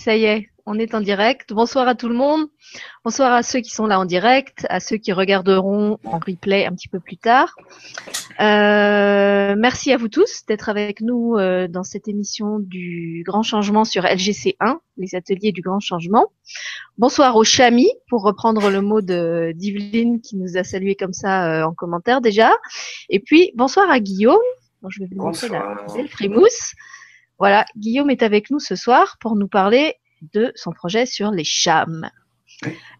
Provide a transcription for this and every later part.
Ça y est, on est en direct. Bonsoir à tout le monde. Bonsoir à ceux qui sont là en direct, à ceux qui regarderont en replay un petit peu plus tard. Euh, merci à vous tous d'être avec nous euh, dans cette émission du Grand Changement sur LGC1, les ateliers du Grand Changement. Bonsoir aux chamis, pour reprendre le mot de d'Yveline qui nous a salué comme ça euh, en commentaire déjà. Et puis, bonsoir à Guillaume. je vais vous montrer la belle frimousse. Voilà, Guillaume est avec nous ce soir pour nous parler de son projet sur les chams.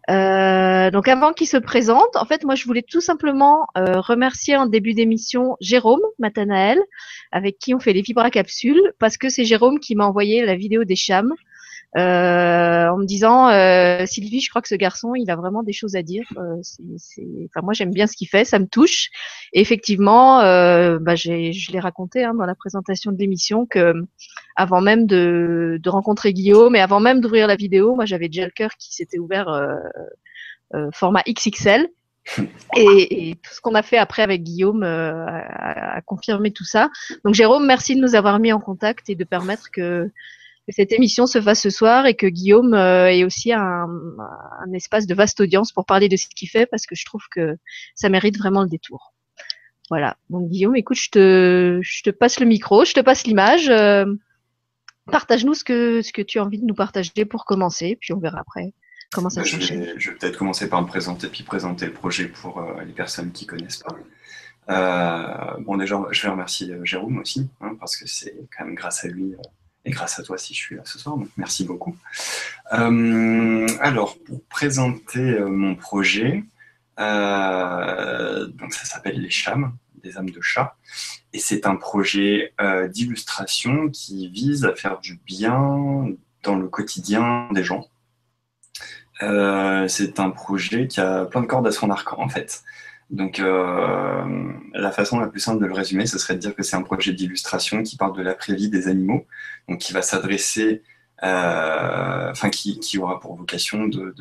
Euh, donc avant qu'il se présente, en fait, moi je voulais tout simplement euh, remercier en début d'émission Jérôme Matanael, avec qui on fait les vibracapsules, parce que c'est Jérôme qui m'a envoyé la vidéo des chams en me disant euh, Sylvie, je crois que ce garçon, il a vraiment des choses à dire. Euh, c'est, Enfin, moi, j'aime bien ce qu'il fait, ça me touche. Et effectivement, euh, bah, j'ai, je l'ai raconté hein, dans la présentation de l'émission que avant même de, de, rencontrer Guillaume et avant même d'ouvrir la vidéo, moi, j'avais déjà le cœur qui s'était ouvert format XXL. Et, et, tout ce qu'on a fait après avec Guillaume euh, a, a, confirmé tout ça. Donc Jérôme, merci de nous avoir mis en contact et de permettre que que cette émission se fasse ce soir et que Guillaume euh, ait aussi un, un, espace de vaste audience pour parler de ce qu'il fait parce que je trouve que ça mérite vraiment le détour. Voilà. Donc Guillaume, écoute, je te, je te passe le micro, je te passe l'image. Euh, Partage-nous ce que, ce que tu as envie de nous partager pour commencer, puis on verra après comment ça se Je vais, je vais peut-être commencer par me présenter, puis présenter le projet pour euh, les personnes qui connaissent pas. Euh, bon, déjà, je vais remercier Jérôme aussi, hein, parce que c'est quand même grâce à lui et grâce à toi si je suis là ce soir, donc merci beaucoup. Euh, alors, pour présenter euh, mon projet, euh, donc ça s'appelle Les Chams, des âmes de chat, et c'est un projet d'illustration qui vise à faire du bien dans le quotidien des gens. C'est un projet qui a plein de cordes à son arc en fait. Donc, euh, la façon la plus simple de le résumer, ce serait de dire que c'est un projet d'illustration qui parle de l'après-vie des animaux, donc qui va s'adresser, euh, enfin, qui, aura pour vocation de,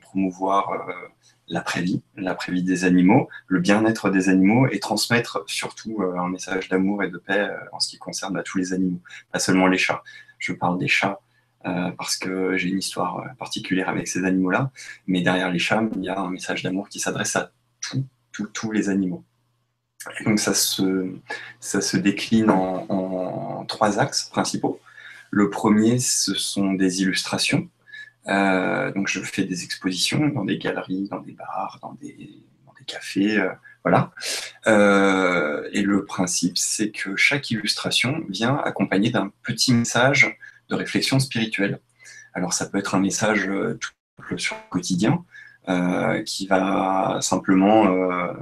promouvoir euh, l'après-vie, l'après-vie des animaux, le bien-être des animaux et transmettre surtout un message d'amour et de paix en ce qui concerne à tous les animaux, pas seulement les chats. Je parle des chats parce que j'ai une histoire particulière avec ces animaux-là, mais derrière les chats, il y a un message d'amour qui s'adresse à tout tous les animaux. donc ça se, ça se décline en, trois axes principaux. Le premier, ce sont des illustrations. Euh, donc je fais des expositions dans des galeries, dans des bars, dans des, dans des cafés, euh, voilà. Euh, et le principe, c'est que chaque illustration vient accompagner d'un petit message de réflexion spirituelle. Alors ça peut être un message tout sur le quotidien, qui va simplement euh,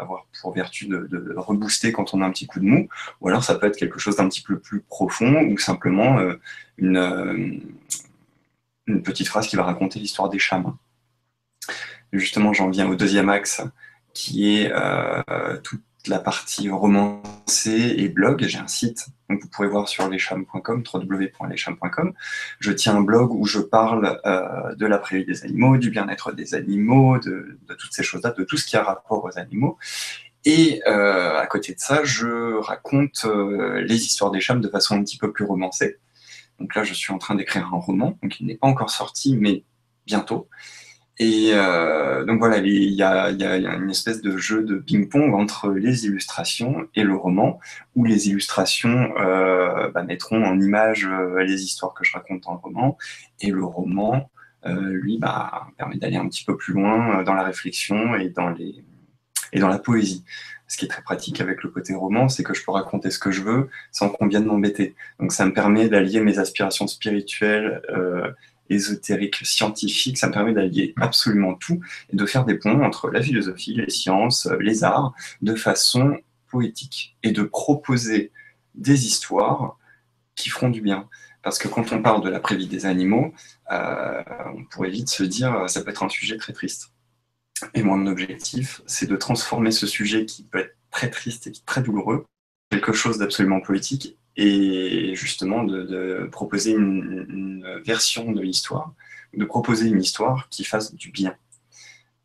avoir pour vertu de, rebooster quand on a un petit coup de mou, ou alors ça peut être quelque chose d'un petit peu plus profond, ou simplement euh, une, euh, petite phrase qui va raconter l'histoire des chams. Justement, j'en viens au deuxième axe, qui est euh, toute la partie romancée et blog. J'ai un site donc vous pourrez voir sur lescham.com, www.lescham.com. Je tiens un blog où je parle euh, de la prévue des animaux, du bien-être des animaux, de, de toutes ces choses-là, de tout ce qui a rapport aux animaux. Et euh, à côté de ça, je raconte euh, les histoires des chams de façon un petit peu plus romancée. Donc là, je suis en train d'écrire un roman, donc il n'est pas encore sorti, mais bientôt. Et euh, donc voilà, il y, a, une espèce de jeu de ping-pong entre les illustrations et le roman, où les illustrations euh, bah, mettront en image euh, les histoires que je raconte dans le roman, et le roman, lui, bah, permet d'aller un petit peu plus loin dans la réflexion et dans, la poésie. Ce qui est très pratique avec le côté roman, c'est que je peux raconter ce que je veux sans qu'on vienne m'embêter. Donc ça me permet d'allier mes aspirations spirituelles ésotérique, scientifique, ça me permet d'allier absolument tout et de faire des ponts entre la philosophie, les sciences, les arts, de façon poétique et de proposer des histoires qui feront du bien. Parce que quand on parle de la prévie des animaux, euh, on pourrait vite se dire ça peut être un sujet très triste. Et mon objectif, c'est de transformer ce sujet qui peut être très triste et très douloureux, quelque chose d'absolument poétique et justement de, proposer une, version de l'histoire, de proposer une histoire qui fasse du bien.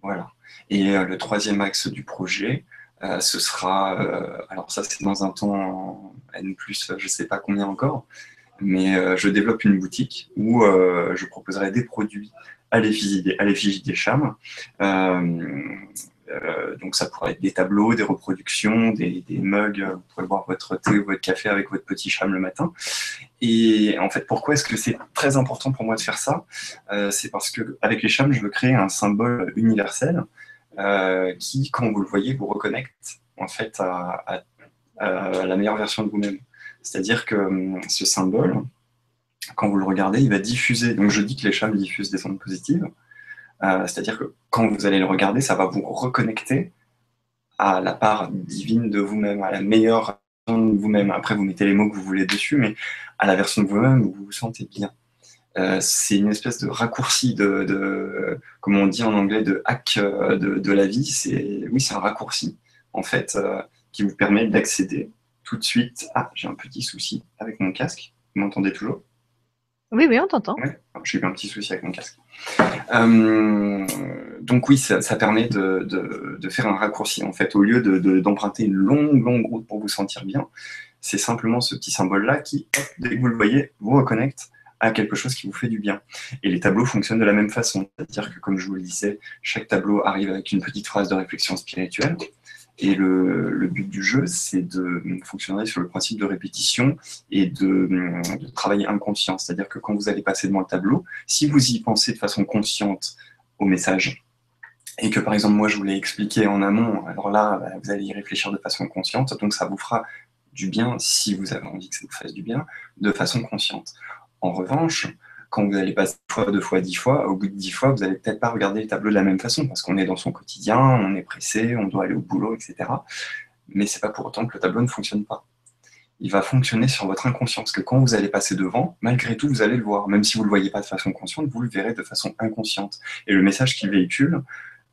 Voilà. Et euh, le troisième axe du projet, euh, ce sera, euh, alors ça c'est dans un temps N plus je sais pas combien encore, mais je développe une boutique où je proposerai des produits à l'effigie des, des chams. Euh, donc ça pourrait être des tableaux, des reproductions, des, mugs, vous pouvez boire votre thé ou votre café avec votre petit cham le matin. Et en fait, pourquoi est-ce que c'est très important pour moi de faire ça? Euh, C'est parce que avec les chams, je veux créer un symbole universel euh, qui, quand vous le voyez, vous reconnecte en fait à, la meilleure version de vous-même. C'est-à-dire que hum, ce symbole, quand vous le regardez, il va diffuser. Donc je dis que les chams diffusent des ondes positives. Euh, c'est-à-dire que quand vous allez le regarder, ça va vous reconnecter à la part divine de vous-même, à la meilleure version de vous-même. Après, vous mettez les mots que vous voulez dessus, mais à la version de vous-même où vous vous sentez bien. Euh, c'est une espèce de raccourci de, de, comme on dit en anglais, de hack euh, de, la vie. C'est, oui, c'est un raccourci, en fait, qui vous permet d'accéder tout de suite. Ah, j'ai un petit souci avec mon casque. Vous m'entendez toujours? Oui, oui, on t'entend. J'ai eu un petit souci avec mon casque. Euh, donc oui, ça, permet de, faire un raccourci. En fait, au lieu d'emprunter une longue, longue route pour vous sentir bien, c'est simplement ce petit symbole-là qui, dès que vous le voyez, vous reconnecte à quelque chose qui vous fait du bien. Et les tableaux fonctionnent de la même façon. C'est-à-dire que, comme je vous le disais, chaque tableau arrive avec une petite phrase de réflexion spirituelle. Et le, but du jeu, c'est de fonctionner sur le principe de répétition et de, travailler inconscient. C'est-à-dire que quand vous allez passer devant le tableau, si vous y pensez de façon consciente au message, et que par exemple moi je vous l'ai expliqué en amont, alors là bah, vous allez y réfléchir de façon consciente, donc ça vous fera du bien si vous avez envie que ça vous fasse du bien, de façon consciente. En revanche, quand vous allez passer fois, deux fois, dix fois, au bout de dix fois, vous n'allez peut-être pas regarder les tableaux de la même façon parce qu'on est dans son quotidien, on est pressé, on doit aller au boulot, etc. Mais c'est pas pour autant que le tableau ne fonctionne pas. Il va fonctionner sur votre inconscient parce que quand vous allez passer devant, malgré tout, vous allez le voir. Même si vous ne le voyez pas de façon consciente, vous le verrez de façon inconsciente. Et le message qu'il véhicule,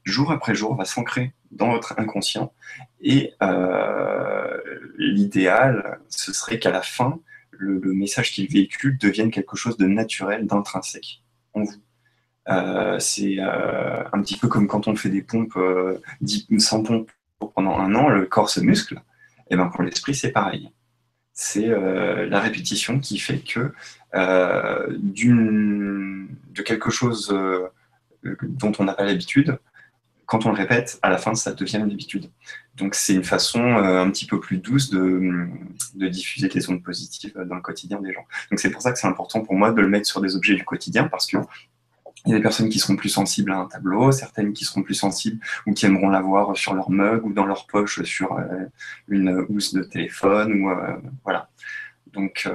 jour après jour, va s'ancrer dans votre inconscient. Et euh, l'idéal, ce serait qu'à la fin, le, message qu'il véhicule devienne quelque chose de naturel, d'intrinsèque en vous. Euh, c'est euh, un petit peu comme quand on fait des pompes euh, sans pompe pendant un an, le corps se muscle. Et ben pour l'esprit, c'est pareil. C'est la répétition qui fait que de quelque chose dont on n'a pas l'habitude, quand on le répète, à la fin, ça devient une habitude. Donc, c'est une façon euh, un petit peu plus douce de, diffuser des ondes positives dans le quotidien des gens. Donc, c'est pour ça que c'est important pour moi de le mettre sur des objets du quotidien parce que il y a des personnes qui seront plus sensibles à un tableau, certaines qui seront plus sensibles ou qui aimeront l'avoir sur leur mug ou dans leur poche sur euh, une housse de téléphone. Euh, voilà. Donc,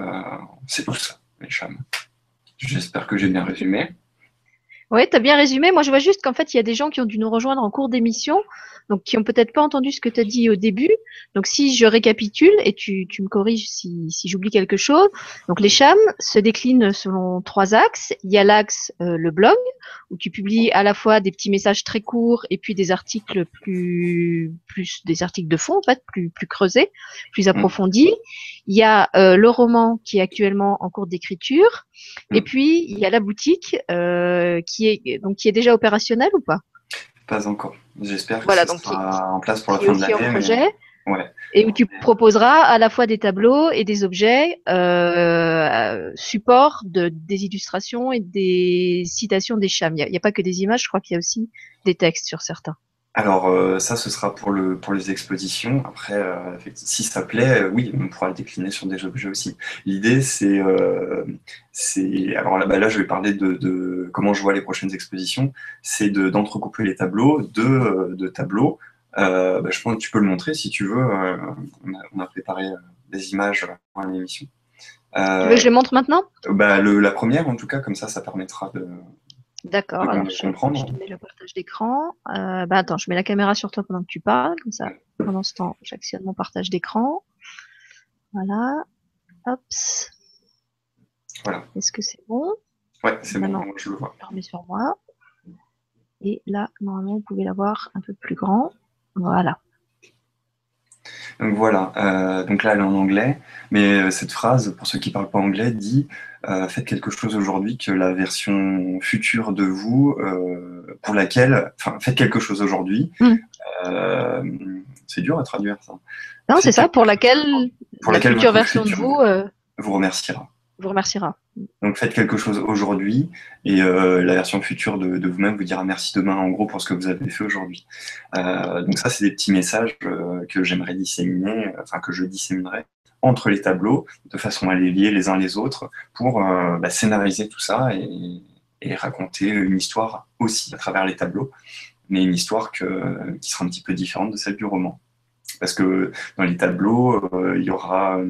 c'est tout ça, mes chams. J'espère que j'ai bien résumé. Oui, tu as bien résumé. Moi, je vois juste qu'en fait, il y a des gens qui ont dû nous rejoindre en cours d'émission, donc qui ont peut-être pas entendu ce que tu as dit au début. Donc, si je récapitule et tu, tu me corriges si, si j'oublie quelque chose. Donc, les chams se déclinent selon trois axes. Il y a l'axe euh, le blog, où tu publies à la fois des petits messages très courts et puis des articles plus, plus des articles de fond, en fait, plus, plus creusés, plus mmh. approfondis. Il y a euh, le roman qui est actuellement en cours d'écriture. Et mmh. puis, il y a la boutique euh, qui, est, donc, qui est déjà opérationnelle ou pas? Pas encore. J'espère que voilà, ça sera en place pour la fin de l'année. projet. Et où tu proposeras à la fois des tableaux et des objets euh, support de, des illustrations et des citations des chams. Il n'y a, pas que des images, je crois qu'il y a aussi des textes sur certains. Alors euh, ça, ce sera pour, le, pour les expositions. Après, euh, si ça plaît, euh, oui, on pourra le décliner sur des objets aussi. L'idée, c'est... alors là, bah, là, je vais parler de, de, comment je vois les prochaines expositions. C'est d'entrecouper les tableaux, de, de tableaux. Bah, je pense que tu peux le montrer si tu veux. On a, on, a, préparé des images pour l'émission. tu veux que je les montre maintenant? bah, le, La première, en tout cas, comme ça, ça permettra de, D'accord, alors je, mets le partage d'écran. Euh, bah, attends, je mets la caméra sur toi pendant que tu parles, comme ça. Pendant ce temps, j'actionne mon partage d'écran. Voilà. Hop. Voilà. Est-ce que c'est bon? Ouais, c'est bon, je le vois. Je remets sur moi. Et là, normalement, vous pouvez l'avoir un peu plus grand. Voilà. Donc voilà, euh, donc là elle est en anglais, mais euh, cette phrase, pour ceux qui ne parlent pas anglais, dit euh, faites quelque chose aujourd'hui que la version future de vous, pour laquelle, enfin faites quelque chose aujourd'hui. Mm. c'est dur à traduire ça. Non, c'est ça, pour laquelle pour la future version de vous vous remerciera. Vous remerciera. Donc faites quelque chose aujourd'hui et euh, la version future de, vous-même vous dira merci demain en gros pour ce que vous avez fait aujourd'hui. Euh, donc ça c'est des petits messages euh, que j'aimerais disséminer, enfin que je disséminerai entre les tableaux de façon à les lier les uns les autres pour bah, scénariser tout ça et, raconter une histoire aussi à travers les tableaux, mais une histoire qui sera un petit peu différente de celle du roman. Parce que dans les tableaux, il y aura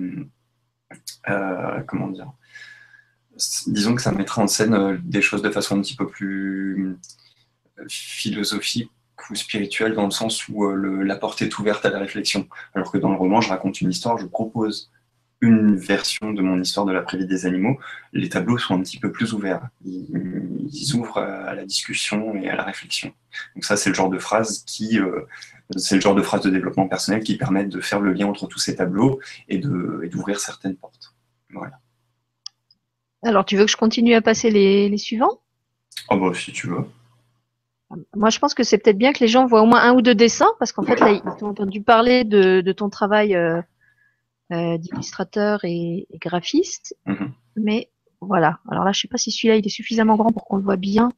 comment dire disons que ça mettra en scène euh, des choses de façon un petit peu plus euh, philosophique ou spirituelle dans le sens où euh, la porte est ouverte à la réflexion. Alors que dans le roman, je raconte une histoire, je propose une version de mon histoire de la prévie des animaux. Les tableaux sont un petit peu plus ouverts. Ils, ouvrent à la discussion et à la réflexion. Donc ça, c'est le genre de phrase qui, c'est le genre de phrase de développement personnel qui permettent de faire le lien entre tous ces tableaux et d'ouvrir certaines portes. Voilà. Alors, tu veux que je continue à passer les, suivants? Oh bah si tu veux. Moi, je pense que c'est peut-être bien que les gens voient au moins un ou deux dessins, parce qu'en fait, là, ils ont entendu parler de, ton travail euh, euh, d'illustrateur et, graphiste. Mhm. Mais voilà. Alors là, je sais pas si celui-là, il est suffisamment grand pour qu'on le voit bien.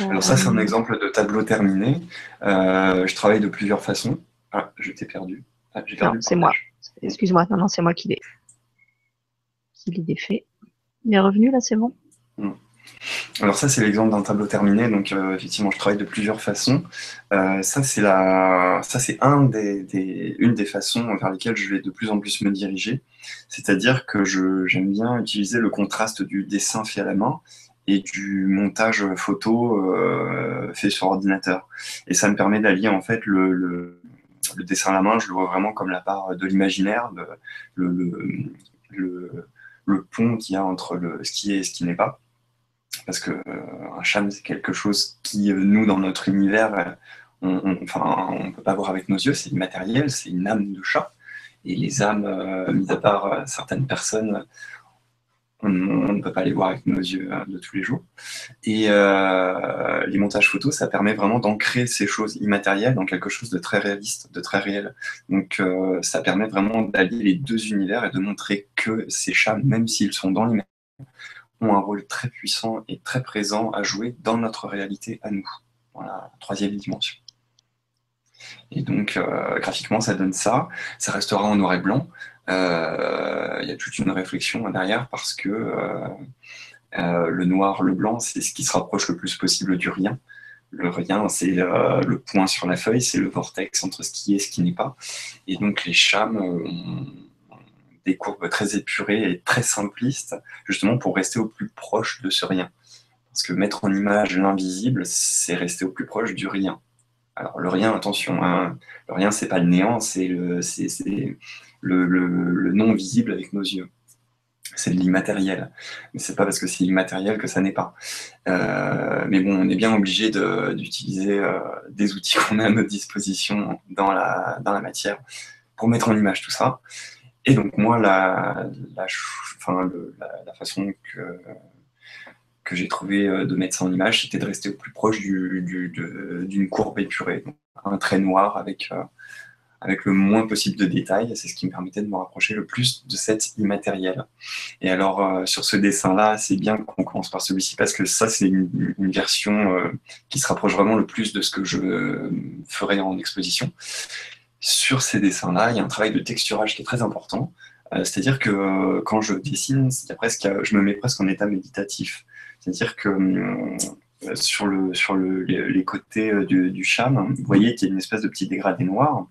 Alors ça, c'est un euh, exemple de tableau terminé. je travaille de plusieurs façons. Ah, je t'ai perdu. Ah, perdu c'est moi. Excuse-moi. Non, non, c'est moi qui l'ai qui l'ai défait. Il est revenu là, c'est bon? Hmm. alors ça, c'est l'exemple d'un tableau terminé. Donc euh, effectivement, je travaille de plusieurs façons. Euh, ça, c'est la, ça c'est un des, une des façons vers lesquelles je vais de plus en plus me diriger. C'est-à-dire que j'aime bien utiliser le contraste du dessin fait à la main du montage photo euh, fait sur ordinateur. Et ça me permet d'allier en fait le, dessin à la main. Je le vois vraiment comme la part de l'imaginaire, le pont qu'il y a entre le, ce qui est et ce qui n'est pas. Parce que euh, un cham, c'est quelque chose qui, euh, nous, dans notre univers, euh, on, on, enfin, on peut pas voir avec nos yeux, c'est immatériel, c'est une âme de chat. Et les âmes, mis à part certaines personnes, on, ne peut pas les voir avec nos yeux de tous les jours. Et les montages photos, ça permet vraiment d'ancrer ces choses immatérielles dans quelque chose de très réaliste, de très réel. Donc ça permet vraiment d'allier les deux univers et de montrer que ces chats, même s'ils sont dans l'immatériel, ont un rôle très puissant et très présent à jouer dans notre réalité à nous, dans la troisième dimension. Et donc, graphiquement, ça donne ça. Ça restera en noir et blanc. Euh, il y a toute une réflexion derrière parce que euh, euh, le noir, le blanc, c'est ce qui se rapproche le plus possible du rien. Le rien, c'est le point sur la feuille, c'est le vortex entre ce qui est et ce qui n'est pas. Et donc les chams ont des courbes très épurées et très simplistes, justement pour rester au plus proche de ce rien. Parce que mettre en image l'invisible, c'est rester au plus proche du rien. Alors le rien, attention, hein, le rien, c'est pas le néant, c'est le, le, non visible avec nos yeux. C'est de l'immatériel. Mais c'est pas parce que c'est immatériel que ça n'est pas. Euh, mais bon, on est bien obligé d'utiliser euh, des outils qu'on a à notre disposition dans la, dans la matière pour mettre en image tout ça. Et donc moi, la, la, la, façon que, que j'ai trouvé euh, de mettre ça en image, c'était de rester au plus proche d'une du, courbe épurée. Un trait noir avec avec le moins possible de détails. C'est ce qui me permettait de me rapprocher le plus de cet immatériel. Et alors, euh, sur ce dessin-là, c'est bien qu'on commence par celui-ci parce que ça, c'est une, version euh, qui se rapproche vraiment le plus de ce que je euh, ferai en exposition. Sur ces dessins-là, il y a un travail de texturage qui est très important. C'est-à-dire que quand je dessine, presque, je me mets presque en état méditatif. C'est-à-dire que sur, le, sur le, les, côtés du, du cham, vous voyez qu'il y a une espèce de petit dégradé noir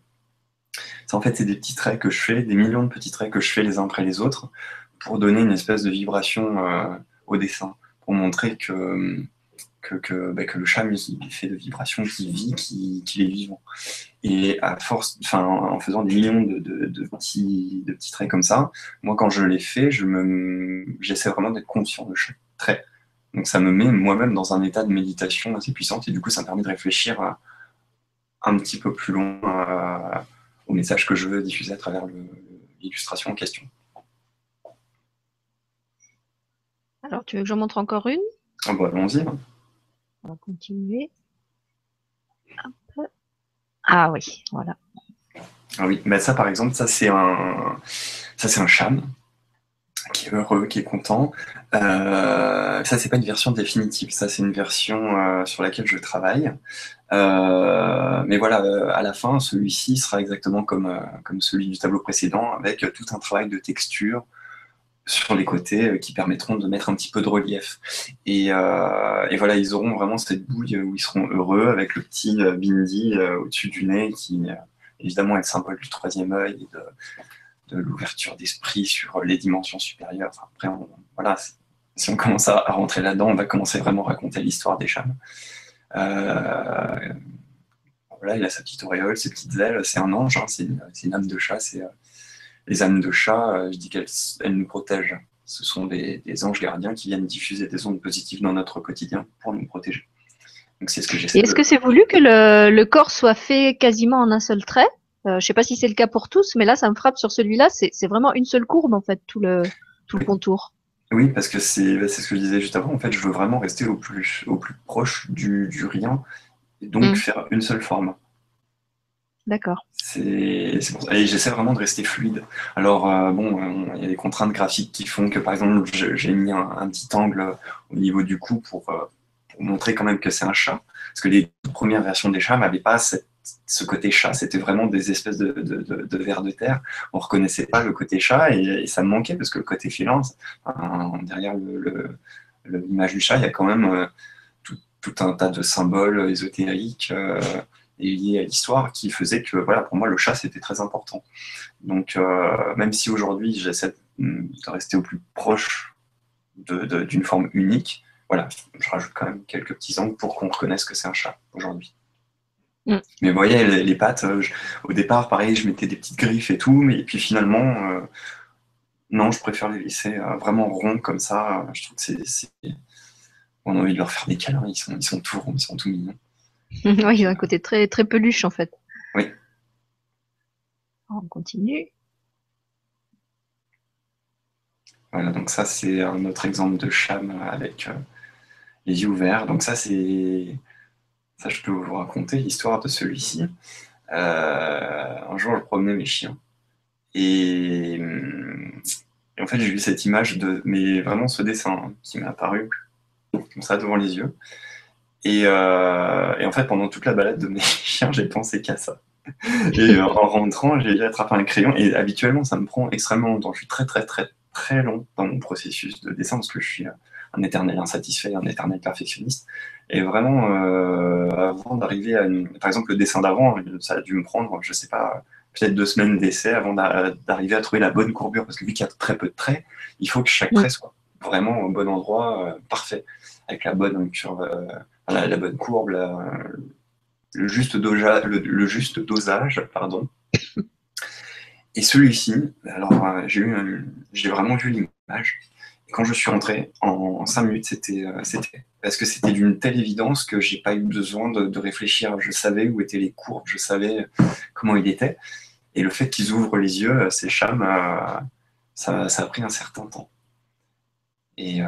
en fait, c'est des petits traits que je fais, des millions de petits traits que je fais les uns après les autres pour donner une espèce de vibration euh, au dessin, pour montrer que, que, bah, le chat il fait de vibrations, qu'il vit, qu'il est vivant. Et à force, en faisant des millions de, petits, traits comme ça, moi, quand je les fais, j'essaie vraiment d'être conscient de chaque trait. Donc ça me met moi-même dans un état de méditation assez puissant et du coup ça me permet de réfléchir un petit peu plus loin au message que je veux diffuser à travers l'illustration en question. Alors, tu veux que j'en montre encore une? Ah bah, Allons-y. On va continuer. Ah oui, voilà. Ah oui, bah ça par exemple, ça c'est un, ça c'est un cham est heureux, qui est content. Euh, ça, c'est pas une version définitive. Ça, c'est une version euh, sur laquelle je travaille. Euh, mais voilà, à la fin, celui-ci sera exactement comme, comme celui du tableau précédent, avec tout un travail de texture sur les côtés qui permettront de mettre un petit peu de relief. Et, voilà, ils auront vraiment cette bouille où ils seront heureux avec le petit bindi au-dessus du nez qui, évidemment, est le symbole du troisième œil de l'ouverture d'esprit sur les dimensions supérieures. après, voilà, si on commence à, rentrer là-dedans, on va commencer vraiment à raconter l'histoire des chams. Euh, voilà, il a sa petite auréole, ses petites ailes, c'est un ange, hein, c'est une, âme de chat. C'est, euh, les âmes de chat, euh, je dis qu'elles nous protègent. Ce sont des, anges gardiens qui viennent diffuser des ondes positives dans notre quotidien pour nous protéger. Donc c'est ce que j'essaie. Est-ce que c'est voulu que le, corps soit fait quasiment en un seul trait? Euh, je ne sais pas si c'est le cas pour tous, mais là, ça me frappe sur celui-là. C'est vraiment une seule courbe, en fait, tout le, tout le contour. Oui, parce que c'est ce que je disais juste avant. En fait, je veux vraiment rester au plus, au plus proche du, du rien, et donc mm. faire une seule forme. D'accord. Et j'essaie vraiment de rester fluide. Alors, euh, bon, euh, il y a des contraintes graphiques qui font que, par exemple, j'ai mis un, petit angle au niveau du cou pour, pour montrer quand même que c'est un chat. Parce que les premières versions des chats n'avaient pas cette ce côté chat, c'était vraiment des espèces de, de, de, vers de terre. On reconnaissait pas le côté chat et, ça me manquait parce que le côté filant, derrière l'image du chat, il y a quand même euh, tout, un tas de symboles ésotériques euh, et liés à l'histoire qui faisaient que, voilà, pour moi, le chat, c'était très important. Donc, euh, même si aujourd'hui, j'essaie de rester au plus proche d'une forme unique, voilà, je rajoute quand même quelques petits angles pour qu'on reconnaisse que c'est un chat aujourd'hui. Mm. Mais vous voyez, les, pattes, euh, au départ, pareil, je mettais des petites griffes et tout, mais puis finalement, euh, non, je préfère les laisser euh, vraiment ronds comme ça. Je trouve que c'est. On a envie de leur faire des câlins, ils sont, ils sont tout ronds, ils sont tout mignons. oui, il a un côté très, très peluche en fait. Oui. On continue. Voilà, donc ça c'est un autre exemple de cham avec les yeux ouverts. Donc ça c'est ça, je peux vous raconter l'histoire de celui-ci. Euh, un jour, je promenais mes chiens. Et, en fait, j'ai vu cette image de, mais vraiment ce dessin qui m'est apparu comme ça devant les yeux. Euh, et, en fait, pendant toute la balade de mes chiens, j'ai pensé qu'à ça. Et en rentrant, j'ai attrapé un crayon. Et habituellement, ça me prend extrêmement longtemps. Je suis très, très, très, très long dans mon processus de dessin parce que je suis un éternel insatisfait, un éternel perfectionniste. Et vraiment, euh, avant d'arriver à une... Par exemple, le dessin d'avant, ça a dû me prendre, je sais pas, peut-être deux semaines d'essai avant d'arriver à trouver la bonne courbure. Parce que vu qu'il y a très peu de traits, il faut que chaque trait soit vraiment au bon endroit, euh, parfait, avec la bonne curve, euh, la, bonne courbe, le, juste dosage, le, juste dosage, pardon. Et celui-ci, alors j'ai vraiment vu l'image quand je suis rentré, en cinq minutes, euh, c'était parce que c'était d'une telle évidence que j'ai pas eu besoin de, réfléchir. Je savais où étaient les courbes, je savais comment il était. Et le fait qu'ils ouvrent les yeux, euh, ces chams, euh, ça, a pris un certain temps. Et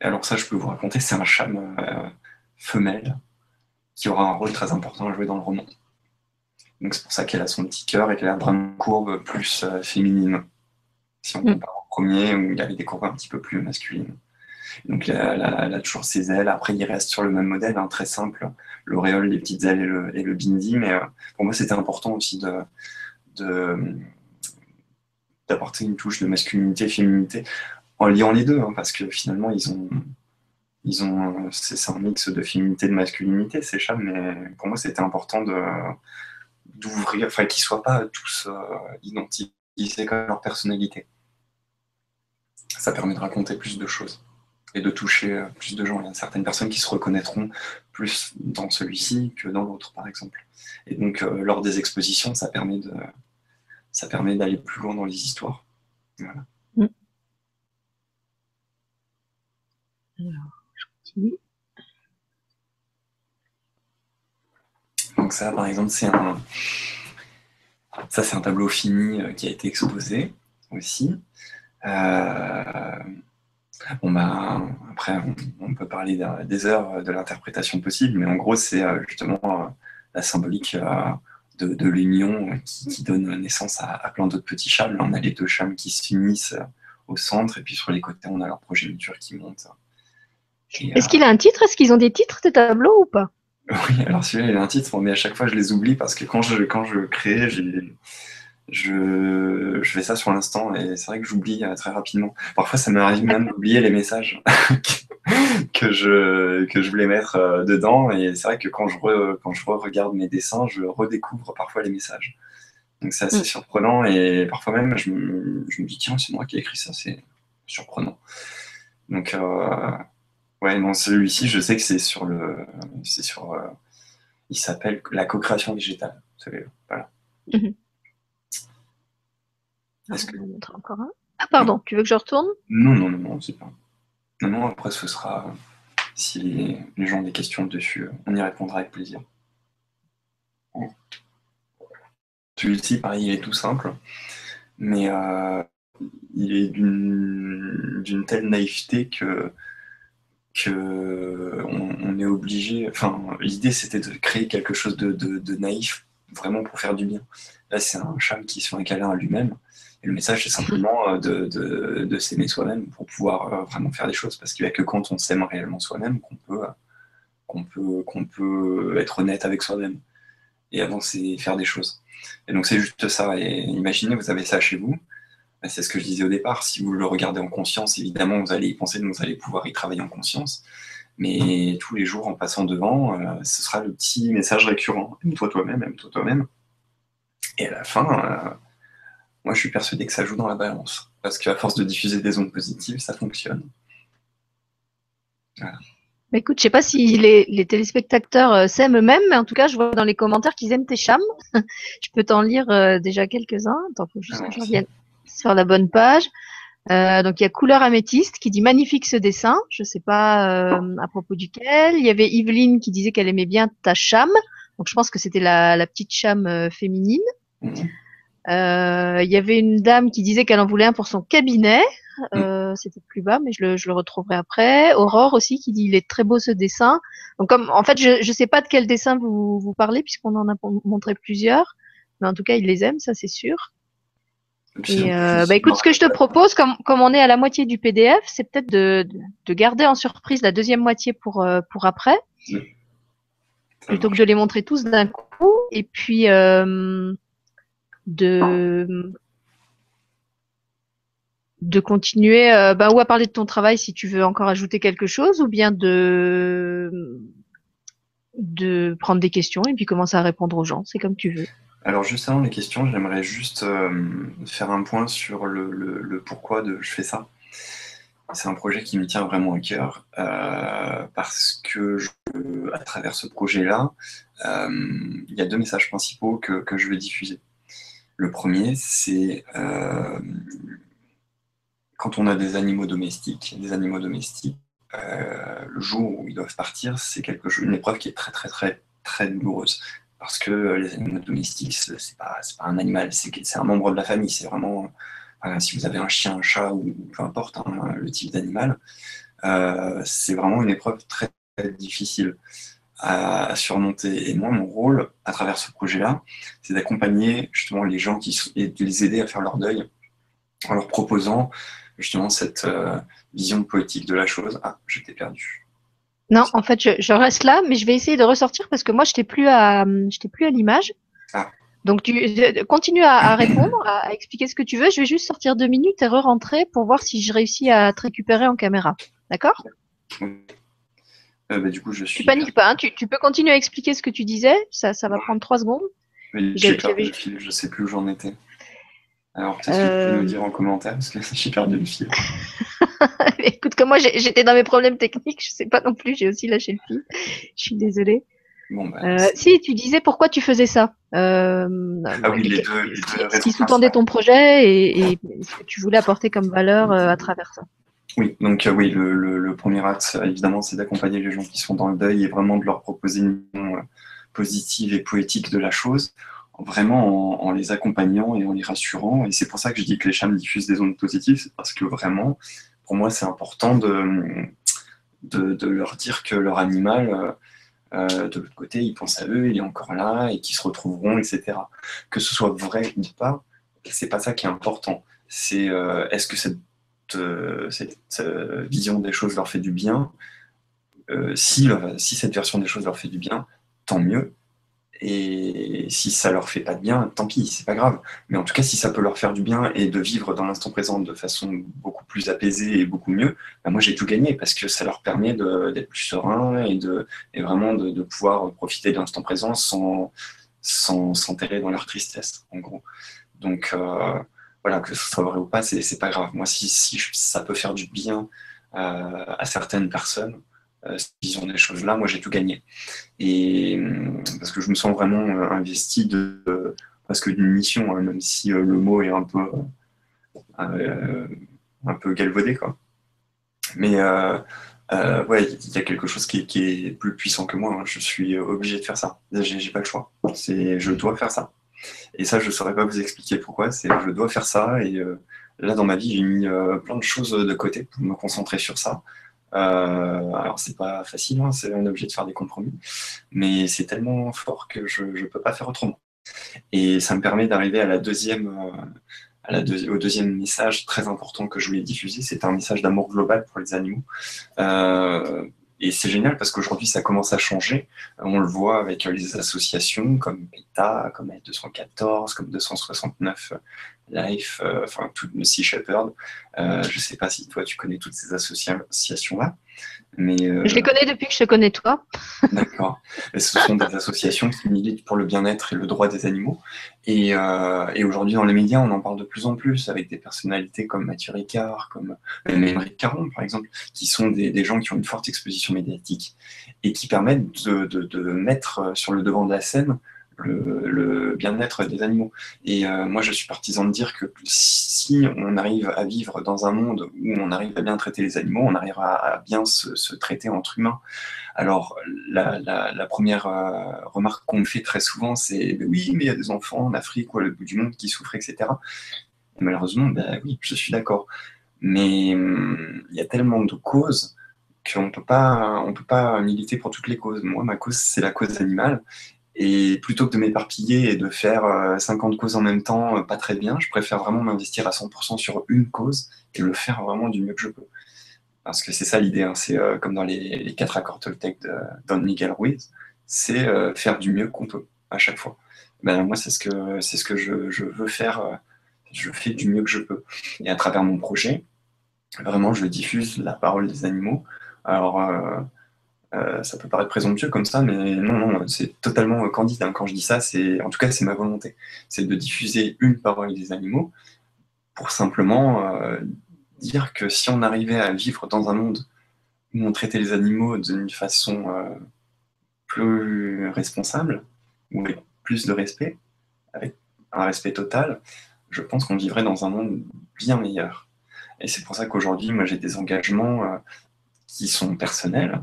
alors ça, je peux vous raconter, c'est un cham femelle qui aura un rôle très important à jouer dans le roman. Donc c'est pour ça qu'elle a son petit cœur et qu'elle a une courbe plus féminine, si on mm. compare premier où il avait des courbes un petit peu plus masculines. Donc elle a, toujours ses ailes. Après, il reste sur le même modèle, hein, très simple, l'auréole, les petites ailes et le, bindi. Mais euh, pour moi, c'était important aussi d'apporter une touche de masculinité, féminité, en liant les deux, hein, parce que finalement, ils ont, ils ont, c'est un mix de féminité et de masculinité, ces chats. Mais pour moi, c'était important d'ouvrir, enfin, qu'ils soient pas tous euh, identifiés comme leur personnalité ça permet de raconter plus de choses et de toucher euh, plus de gens. Il y a certaines personnes qui se reconnaîtront plus dans celui-ci que dans l'autre, par exemple. Et donc, euh, lors des expositions, ça permet de, ça permet d'aller plus loin dans les histoires. Voilà. Mm. Alors, je continue. Donc ça, par exemple, c'est un, ça c'est un tableau fini euh, qui a été exposé aussi. Euh, bon bah, après, on, peut parler des heures de l'interprétation possible, mais en gros, c'est euh, justement euh, la symbolique de, de l'union qui, donne naissance à, plein d'autres petits chams. on a les deux chams qui s'unissent au centre, et puis sur les côtés, on a leur progéniture qui monte. Est-ce qu'il a un titre? Est-ce qu'ils ont des titres, tes tableaux, ou pas? Oui, alors celui-là, il a un titre, mais à chaque fois, je les oublie parce que quand je, quand je crée, je, je fais ça sur l'instant et c'est vrai que j'oublie très rapidement. Parfois, ça m'arrive même d'oublier les messages que, je, que je voulais mettre dedans. Et c'est vrai que quand je, quand je regarde mes dessins, je redécouvre parfois les messages. Donc c'est assez mm. surprenant et parfois même je me, je me dis tiens c'est moi qui ai écrit ça, c'est surprenant. Donc euh, ouais non celui-ci je sais que c'est sur le c'est sur euh, il s'appelle la co-création végétale voilà. Mm-hmm. Est-ce que... encore un Ah pardon, tu veux que je retourne? Non non non non c'est pas. Non non après ce sera si les, les gens ont des questions dessus on y répondra avec plaisir. Celui-ci, pareil, il est tout simple, mais euh, il est d'une telle naïveté que, que on, est obligé. Enfin, l'idée c'était de créer quelque chose de, naïf, vraiment pour faire du bien. Là, c'est un chat qui se fait un câlin à lui-même. Et le message, c'est simplement euh, de, s'aimer soi-même pour pouvoir euh, vraiment faire des choses. Parce qu'il n'y a que quand on s'aime réellement soi-même qu'on peut, qu'on peut, qu'on peut être honnête avec soi-même et avancer et faire des choses. Et donc c'est juste ça. Et imaginez, vous avez ça chez vous. Ben, c'est ce que je disais au départ. Si vous le regardez en conscience, évidemment, vous allez y penser, donc vous allez pouvoir y travailler en conscience. Mais tous les jours, en passant devant, euh, ce sera le petit message récurrent. Aime-toi toi-même, aime-toi toi-même. Et à la fin, euh, moi, je suis persuadé que ça joue dans la balance. Parce qu'à force de diffuser des ondes positives, ça fonctionne. Voilà. Bah, écoute, je sais pas si les, téléspectateurs euh, s'aiment eux-mêmes, mais en tout cas, je vois dans les commentaires qu'ils aiment tes chams. je peux t'en lire euh, déjà quelques-uns. Attends, faut juste que je revienne sur la bonne page. Euh, donc il y a Couleur Améthyste qui dit magnifique ce dessin. Je sais pas à propos duquel. Il y avait Yveline qui disait qu'elle aimait bien ta cham. Donc je pense que c'était la, petite cham féminine. Mmh. il y avait une dame qui disait qu'elle en voulait un pour son cabinet. Euh, c'était plus bas, mais je le, je le, retrouverai après. Aurore aussi qui dit il est très beau ce dessin. Donc comme en fait je ne sais pas de quel dessin vous, vous parlez puisqu'on en a montré plusieurs, mais en tout cas il les aime, ça c'est sûr. Et euh, bah, écoute, ce que je te propose, comme, comme on est à la moitié du PDF, c'est peut-être de, de, garder en surprise la deuxième moitié pour, euh, pour après, plutôt que de les montrer tous d'un coup. Et puis euh, de continuer euh, bah, ou à parler de ton travail si tu veux encore ajouter quelque chose ou bien de de prendre des questions et puis commencer à répondre aux gens. C'est comme tu veux. Alors juste avant les questions, j'aimerais juste euh, faire un point sur le, pourquoi de je fais ça. C'est un projet qui me tient vraiment à cœur euh, parce que à travers ce projet-là, il y a deux messages principaux que, que je veux diffuser. Le premier, c'est quand on a des animaux domestiques, des animaux domestiques, euh, le jour où ils doivent partir, c'est quelque chose, une épreuve qui est très très très très douloureuse. Parce que les animaux domestiques, c'est pas, pas un animal, c'est un membre de la famille. C'est vraiment, si vous avez un chien, un chat ou peu importe hein, le type d'animal, euh, c'est vraiment une épreuve très difficile à, surmonter. Et moi, mon rôle à travers ce projet-là, c'est d'accompagner justement les gens qui, et de les aider à faire leur deuil en leur proposant justement cette euh, vision poétique de la chose. Ah, j'étais perdu. Non, en fait, je, reste là, mais je vais essayer de ressortir parce que moi, je n'étais plus à, plus à l'image. Ah. Donc, tu continue à, répondre, à, expliquer ce que tu veux. Je vais juste sortir deux minutes et re-rentrer pour voir si je réussis à te récupérer en caméra. D'accord? Euh, bah, Du coup, je suis. Tu paniques pas, hein. tu, peux continuer à expliquer ce que tu disais. Ça, ça va prendre trois secondes. J'ai perdu le fil, je sais plus où j'en étais. Alors peut-être que tu peux nous euh. dire en commentaire parce que j'ai perdu le fil. Écoute, comme moi j'étais dans mes problèmes techniques, je sais pas non plus, j'ai aussi lâché le fil. Je suis désolée. Bon, bah, euh, si tu disais pourquoi tu faisais ça. Euh, ah oui, les deux. Les ce qui sous-tendait ton projet et, ce que tu voulais apporter comme valeur à travers ça. Oui, donc oui, le, premier axe, évidemment, c'est d'accompagner les gens qui sont dans le deuil et vraiment de leur proposer une vision positive et poétique de la chose vraiment en, les accompagnant et en les rassurant. Et c'est pour ça que je dis que les chams diffusent des ondes positives, parce que vraiment, pour moi, c'est important de, de, leur dire que leur animal, euh, euh, de l'autre côté, il pense à eux, il est encore là, et qu'ils se retrouveront, etc. Que ce soit vrai ou pas, c'est pas ça qui est important. C'est euh, est-ce que cette cette vision des choses leur fait du bien, si, si cette version des choses leur fait du bien, tant mieux. Et si ça leur fait pas de bien, tant pis, c'est pas grave. Mais en tout cas, si ça peut leur faire du bien et de vivre dans l'instant présent de façon beaucoup plus apaisée et beaucoup mieux, bah moi j'ai tout gagné parce que ça leur permet d'être plus serein et, de, et vraiment de, pouvoir profiter de l'instant présent sans s'enterrer dans leur tristesse, en gros. Donc euh, voilà, que ce soit vrai ou pas, c'est pas grave. Moi, si, si, ça peut faire du bien euh, à certaines personnes, euh, ont des choses-là, moi j'ai tout gagné. Et euh, parce que je me sens vraiment investi de presque d'une mission, hein, même si le mot est un peu un peu galvaudé quoi. Mais ouais, il y a quelque chose qui, est plus puissant que moi. Hein. Je suis obligé de faire ça. J'ai pas le choix. Je dois faire ça. Et ça, je saurais pas vous expliquer pourquoi. C'est, je dois faire ça. Et là, dans ma vie, j'ai mis plein de choses de côté pour me concentrer sur ça. Euh, alors c'est pas facile, hein, c'est un objet de faire des compromis, mais c'est tellement fort que je ne peux pas faire autrement. Et ça me permet d'arriver à la deuxième, euh, au deuxième message très important que je voulais diffuser. C'est un message d'amour global pour les animaux. Et c'est génial parce qu'aujourd'hui, ça commence à changer. On le voit avec les associations comme PETA, comme L214, comme 269 Life, euh, enfin, tout Sea Shepherd. Euh, je ne sais pas si toi, tu connais toutes ces associations-là. Mais, euh, je les connais depuis que je te connais toi. D'accord. Ce sont des associations qui militent pour le bien-être et le droit des animaux. Et, et aujourd'hui, dans les médias, on en parle de plus en plus avec des personnalités comme Mathieu Ricard, comme Émeric Caron, par exemple, qui sont des, des, gens qui ont une forte exposition médiatique et qui permettent de, de, de mettre sur le devant de la scène le, bien-être des animaux. Et euh, moi, je suis partisan de dire que si on arrive à vivre dans un monde où on arrive à bien traiter les animaux, on arrivera à bien se, traiter entre humains. Alors, la, première euh, remarque qu'on me fait très souvent, c'est oui, mais il y a des enfants en Afrique ou à bout du monde qui souffrent, etc. Et malheureusement, ben oui, je suis d'accord. Mais hum, il y a tellement de causes qu'on ne peut pas militer pour toutes les causes. Moi, ma cause, c'est la cause animale. Et plutôt que de m'éparpiller et de faire 50 euh, causes en même temps, euh, pas très bien, je préfère vraiment m'investir à 100% sur une cause et le faire vraiment du mieux que je peux. Parce que c'est ça l'idée, hein. c'est euh, comme dans les, quatre accords Toltec de Don Miguel Ruiz, c'est faire du mieux qu'on peut à chaque fois. Ben, moi, c'est ce que, c'est ce que je, je, veux faire, je fais du mieux que je peux. Et à travers mon projet, vraiment, je diffuse la parole des animaux. Alors, euh, ça peut paraître présomptueux comme ça, mais non, non, c'est totalement candide. Hein. Quand je dis ça, c'est, en tout cas, c'est ma volonté. C'est de diffuser une parole des animaux pour simplement euh, dire que si on arrivait à vivre dans un monde où on traitait les animaux d'une façon euh, plus responsable, ou avec plus de respect, avec un respect total, je pense qu'on vivrait dans un monde bien meilleur. Et c'est pour ça qu'aujourd'hui, moi, j'ai des engagements qui sont personnels.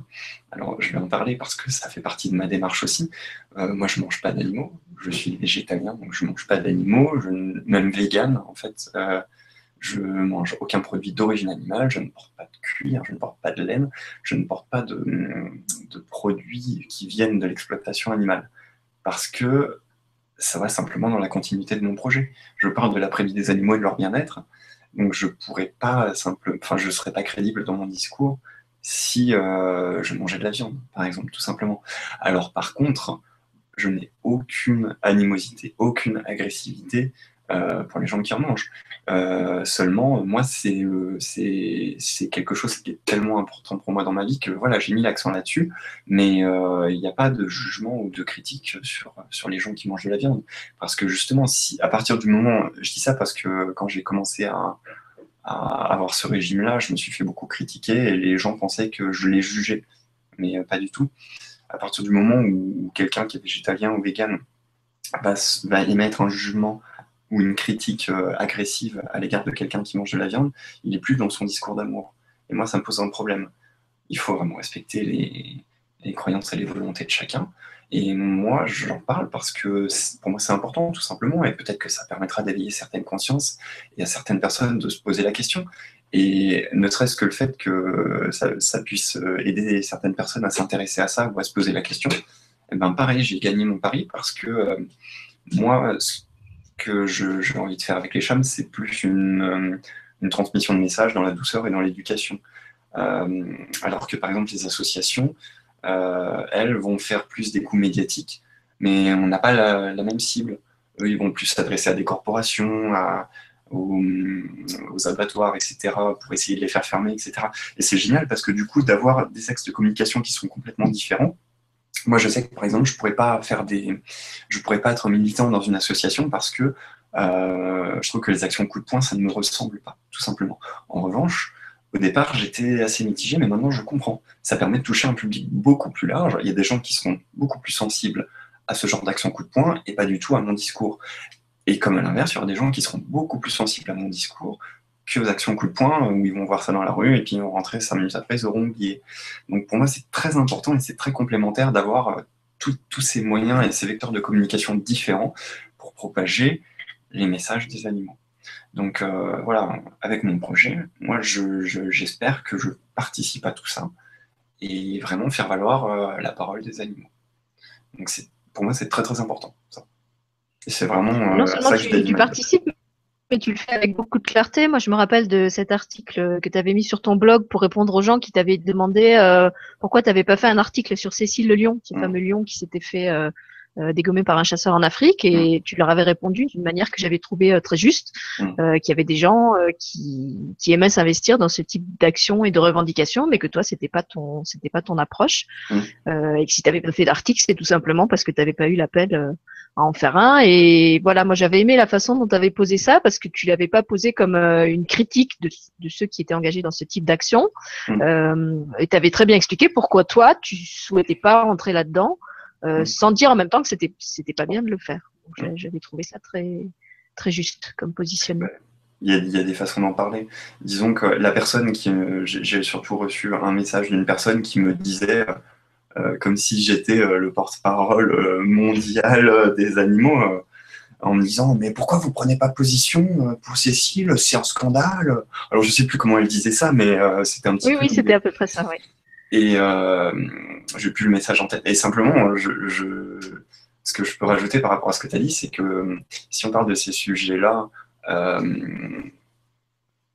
Alors, je vais en parler parce que ça fait partie de ma démarche aussi. Euh, moi, je ne mange pas d'animaux. Je suis végétalien, donc je ne mange pas d'animaux. Même vegan, en fait. Euh, je ne mange aucun produit d'origine animale. Je ne porte pas de cuir, je ne porte pas de laine. Je ne porte pas de, produits qui viennent de l'exploitation animale. Parce que ça va simplement dans la continuité de mon projet. Je parle de l'après-vie des animaux et de leur bien-être. Donc je pourrais pas je serais pas crédible dans mon discours si euh, je mangeais de la viande, par exemple, tout simplement. Alors par contre, je n'ai aucune animosité, aucune agressivité euh, pour les gens qui en mangent. Euh, seulement, moi, c'est quelque chose qui est tellement important pour moi dans ma vie que voilà, j'ai mis l'accent là-dessus, mais il n'y a pas de jugement ou de critique sur, sur les gens qui mangent de la viande. Parce que justement, si à partir du moment, je dis ça parce que quand j'ai commencé à, à avoir ce régime-là, je me suis fait beaucoup critiquer et les gens pensaient que je les jugeais, mais euh, pas du tout. À partir du moment où quelqu'un qui est végétalien ou vegan va, émettre un jugement ou une critique euh, agressive à l'égard de quelqu'un qui mange de la viande, il est plus dans son discours d'amour. Et moi, ça me pose un problème. Il faut vraiment respecter les, les croyances et les volontés de chacun. Et moi, j'en parle parce que pour moi, c'est important, tout simplement, et peut-être que ça permettra d'éveiller certaines consciences et à certaines personnes de se poser la question. Et ne serait-ce que le fait que ça, puisse aider certaines personnes à s'intéresser à ça ou à se poser la question, eh ben pareil, j'ai gagné mon pari parce que euh, moi, ce que j'ai envie de faire avec les chams, c'est plus une, une transmission de messages dans la douceur et dans l'éducation. alors que par exemple les associations, elles vont faire plus des coups médiatiques, mais on n'a pas la, même cible. Eux, ils vont plus s'adresser à des corporations, à, aux, abattoirs, etc., pour essayer de les faire fermer, etc. Et c'est génial parce que du coup, d'avoir des axes de communication qui sont complètement différents, moi, je sais que par exemple, je pourrais pas des, pourrais pas être militant dans une association parce que euh, je trouve que les actions coup de poing, ça ne me ressemble pas, tout simplement. En revanche, au départ, j'étais assez mitigé, mais maintenant je comprends. Ça permet de toucher un public beaucoup plus large. Il y a des gens qui sont beaucoup plus sensibles à ce genre d'action coup de poing et pas du tout à mon discours. Et comme à l'inverse, il y aura des gens qui seront beaucoup plus sensibles à mon discours que aux actions coup de poing, où ils vont voir ça dans la rue et puis ils vont rentrer cinq minutes après, ils auront oublié. Donc pour moi, c'est très important et c'est très complémentaire d'avoir euh, tous ces moyens et ces vecteurs de communication différents pour propager les messages des animaux. Donc euh, voilà, avec mon projet, moi j'espère que je participe à tout ça et vraiment faire valoir euh, la parole des animaux. Donc pour moi c'est très très important. Ça. Et c'est vraiment non seulement tu participes, mais tu le fais avec beaucoup de clarté. Moi, je me rappelle de cet article que tu avais mis sur ton blog pour répondre aux gens qui t'avaient demandé euh, pourquoi tu n'avais pas fait un article sur Cécile le lion, ce mm. fameux lion qui s'était fait euh, euh, par un chasseur en Afrique. Et mm. tu leur avais répondu d'une manière que j'avais trouvé très juste, mm. qu'il y avait des gens qui, qui aimaient s'investir dans ce type d'action et de revendication, mais que toi, c'était pas ton, c'était pas ton approche. et que si tu n'avais pas fait d'article, c'est tout simplement parce que tu n'avais pas eu l'appel à en faire un. Et voilà, moi j'avais aimé la façon dont tu avais posé ça parce que tu l'avais pas posé comme euh, une critique de, de, ceux qui étaient engagés dans ce type d'action. Mmh. Euh, et tu avais très bien expliqué pourquoi toi tu souhaitais pas rentrer là-dedans, euh, mmh. sans dire en même temps que c'était c'était pas bien de le faire. Mmh. J'avais trouvé ça très très juste comme positionnement. Il y, a, il y, a, des façons d'en parler. Disons que la personne qui, j'ai surtout reçu un message d'une personne qui me disait euh, comme si j'étais euh, le porte-parole mondial des animaux, en me disant mais pourquoi vous prenez pas position pour Cécile? C'est un scandale. Alors je sais plus comment elle disait ça, mais c'était un petit oui, peu. Oui, oui, c'était à peu près ça, oui. Et j'ai plus le message en tête. Et simplement, je, je, ce que je peux rajouter par rapport à ce que tu as dit, c'est que si on parle de ces sujets-là,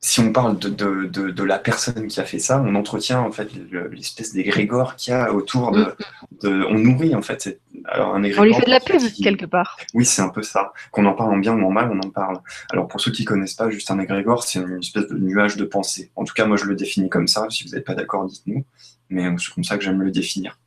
si on parle de, de, de, la personne qui a fait ça, on entretient en fait l'espèce d'égrégore qu'il y a autour de, de, On nourrit en fait. Alors, un on lui fait de la pub quelque part. Oui, c'est un peu ça. Qu'on en parle en bien ou en mal, on en parle. Alors pour ceux qui connaissent pas, juste un égrégore, c'est une espèce de nuage de pensée. En tout cas, moi je le définis comme ça. Si vous n'êtes pas d'accord, dites-nous. Mais c'est comme ça que j'aime le définir.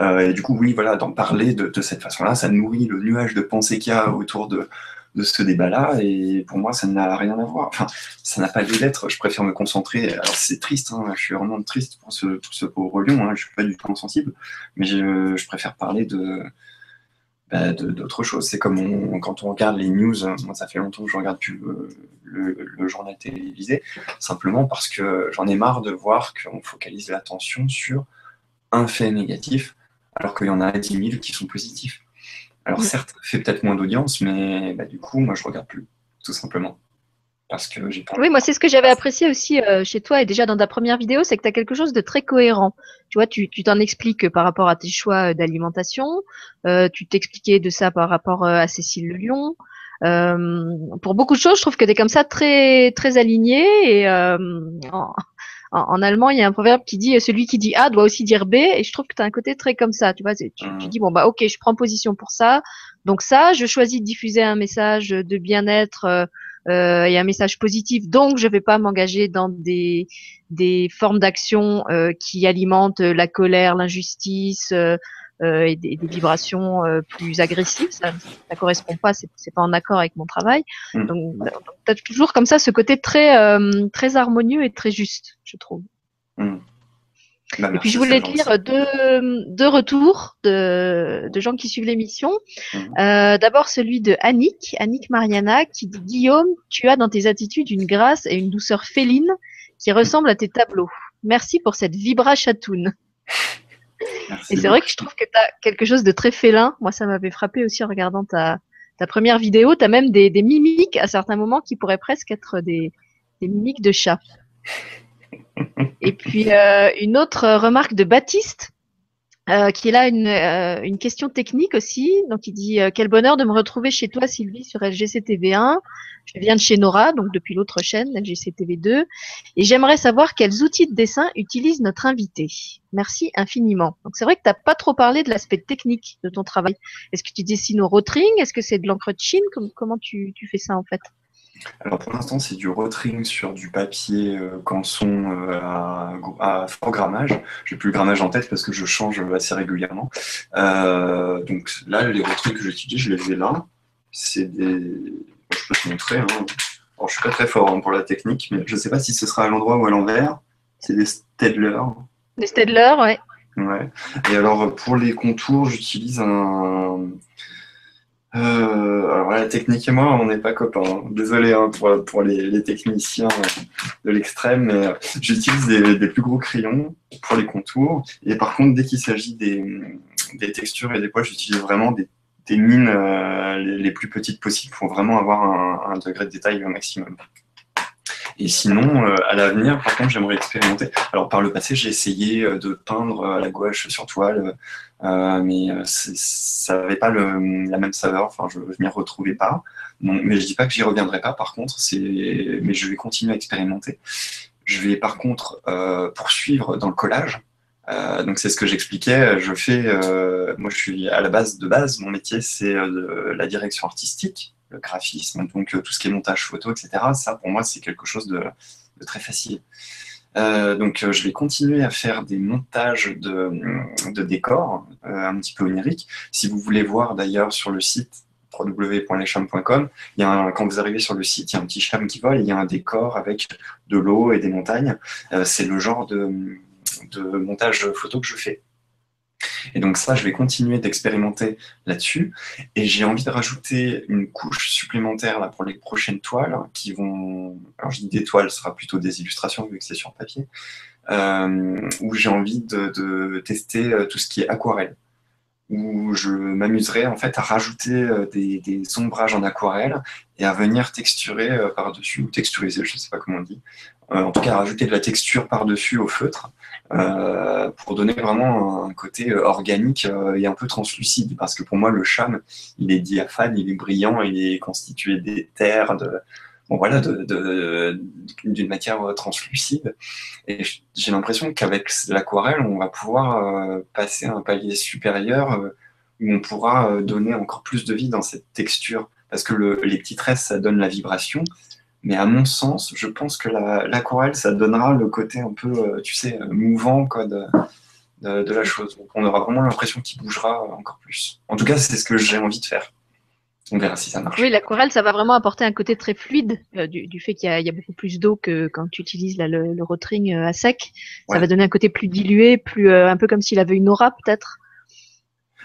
Euh, et du coup, oui, voilà, d'en parler de, de cette façon-là, ça nourrit le nuage de pensée qu'il y a autour de, de ce débat-là. Et pour moi, ça n'a rien à voir. Enfin, ça n'a pas lieu d'être. Je préfère me concentrer. Alors, c'est triste. Hein, je suis vraiment triste pour ce, pour ce pauvre lion. Hein, je suis pas du tout insensible. Mais je, préfère parler de bah, d'autres choses. C'est comme quand on regarde les news. Moi, ça fait longtemps que je regarde plus le, le, journal télévisé. Simplement parce que j'en ai marre de voir qu'on focalise l'attention sur un fait négatif alors qu'il y en a 10 000 qui sont positifs. Alors certes, fait peut-être moins d'audience, mais bah, du coup, moi, je regarde plus, tout simplement. Parce que j'ai Oui, moi, c'est ce que j'avais apprécié aussi euh, chez toi et déjà dans ta première vidéo, c'est que tu as quelque chose de très cohérent. Tu vois, tu t'en expliques par rapport à tes choix euh, d'alimentation, euh, tu t'expliquais de ça par rapport à Cécile Le Lion. pour beaucoup de choses, je trouve que tu es comme ça très très aligné et en, allemand, il y a un proverbe qui dit celui qui dit A doit aussi dire B, et je trouve que tu as un côté très comme ça. Tu vois, tu, tu, mmh. dis bon bah ok, je prends position pour ça. Donc ça, je choisis de diffuser un message de bien-être euh, euh et un message positif. Donc je vais pas m'engager dans des des formes d'action euh, qui alimentent la colère, l'injustice. Euh, euh, et, des, des, vibrations euh, plus agressives. Ça, ça correspond pas, c'est, pas en accord avec mon travail. Mm. Donc, tu as toujours comme ça ce côté très, euh, très harmonieux et très juste, je trouve. Mm. Bah, et puis je voulais te lire deux, deux retours de, de gens qui suivent l'émission. Mm. D'abord celui de Annick, Annick Mariana, qui dit Guillaume, tu as dans tes attitudes une grâce et une douceur féline qui ressemblent à tes tableaux. Merci pour cette vibra chatoune. et c'est vrai que je trouve que tu as quelque chose de très félin. Moi, ça m'avait frappé aussi en regardant ta, ta première vidéo. Tu as même des, des, mimiques à certains moments qui pourraient presque être des, des mimiques de chat. Et puis, euh, une autre remarque de Baptiste euh, qui est là une, euh, une, question technique aussi. Donc, il dit euh, Quel bonheur de me retrouver chez toi, Sylvie, sur LGCTV1. Je viens de chez Nora, donc depuis l'autre chaîne, LGCTV2. Et j'aimerais savoir quels outils de dessin utilise notre invité. Merci infiniment. Donc, c'est vrai que tu n'as pas trop parlé de l'aspect technique de ton travail. Est-ce que tu dessines au rotring Est-ce que c'est de l'encre de Chine? Comment tu, tu fais ça en fait? Alors pour l'instant, c'est du rotring sur du papier euh, canson euh, à, fort grammage. J'ai plus le grammage en tête parce que je change assez régulièrement. Euh, donc là, les rotrings que j'utilise, je les ai là. C'est des. Je peux te montrer. Hein. Alors, je suis pas très fort hein, pour la technique, mais je ne sais pas si ce sera à l'endroit ou à l'envers. C'est des Stedler. Des Stedler, ouais. Ouais. Et alors pour les contours, j'utilise un euh, alors la technique et moi, on n'est pas copains. Désolé hein, pour, pour les, techniciens de l'extrême, mais euh, j'utilise des, plus gros crayons pour les contours. Et par contre, dès qu'il s'agit des, des, textures et des poils, j'utilise vraiment des, des mines euh, les, plus petites possibles pour vraiment avoir un, un degré de détail au maximum. Et sinon, euh, à l'avenir, par contre, j'aimerais expérimenter. Alors, par le passé, j'ai essayé euh, de peindre à la gouache sur toile, euh, mais ça n'avait pas le, la même saveur. Enfin, je ne m'y retrouvais pas. mais je dis pas que j'y reviendrai pas. Par contre, mais je vais continuer à expérimenter. Je vais par contre poursuivre dans le collage. Euh, donc c'est ce que j'expliquais. Je fais, euh, moi je suis à la base de base, mon métier c'est de la direction artistique graphisme, donc euh, tout ce qui est montage photo, etc. Ça, pour moi, c'est quelque chose de, très facile. Euh, donc, euh, je vais continuer à faire des montages de, décors un petit peu oniriques. Si vous voulez voir d'ailleurs sur le site www.lescham.com, quand vous arrivez sur le site, il y a un petit cham qui vole, il y a un décor avec de l'eau et des montagnes. c'est le genre de montage photo que je fais. Et donc ça, je vais continuer d'expérimenter là-dessus. Et j'ai envie de rajouter une couche supplémentaire là, pour les prochaines toiles qui vont... Alors je dis des toiles, ce sera plutôt des illustrations vu que c'est sur papier. Euh, où j'ai envie de, tester euh, tout ce qui est aquarelle. Où je m'amuserai en fait à rajouter euh, des, ombrages en aquarelle et à venir texturer par-dessus, ou texturiser, je ne sais pas comment on dit. en tout cas, à rajouter de la texture par-dessus au feutre euh, pour donner vraiment un côté euh, organique euh, et un peu translucide. Parce que pour moi, le cham, il est diaphane, il est brillant, il est constitué d'éther, de, bon, voilà, d'une matière translucide. Et j'ai l'impression qu'avec l'aquarelle, on va pouvoir passer à un palier supérieur où on pourra donner encore plus de vie dans cette texture. Parce que le, les petits traits, ça donne la vibration, mais à mon sens, je pense que l'aquarelle, ça donnera le côté un peu, euh, tu sais, euh, mouvant de, la chose. On aura vraiment l'impression qu'il bougera encore plus. En tout cas, c'est ce que j'ai envie de faire. On verra si ça marche. Oui, l'aquarelle, ça va vraiment apporter un côté très fluide euh, du, fait qu'il y, a beaucoup plus d'eau que quand tu utilises le, rotring à sec. Ça va donner un côté plus dilué, plus un peu comme s'il avait une aura peut-être.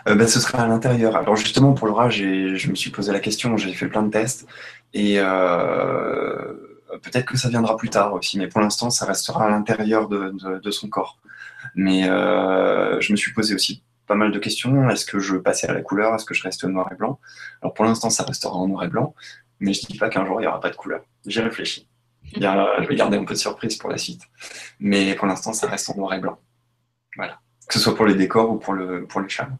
Ben, ce sera à l'intérieur. Alors justement, pour l'aura, je me suis posé la question, j'ai fait plein de tests. Et euh, peut-être que ça viendra plus tard aussi, mais pour l'instant, ça restera à l'intérieur de, de, son corps. Mais euh, je me suis posé aussi pas mal de questions. Est-ce que je passais à la couleur? Est-ce que je reste noir et blanc? Alors pour l'instant, ça restera en noir et blanc, mais je ne dis pas qu'un jour, il n'y aura pas de couleur. J'ai réfléchi. je vais garder un peu de surprise pour la suite. Mais pour l'instant, ça reste en noir et blanc. Voilà. Que ce soit pour les décors ou pour, le, pour les charmes.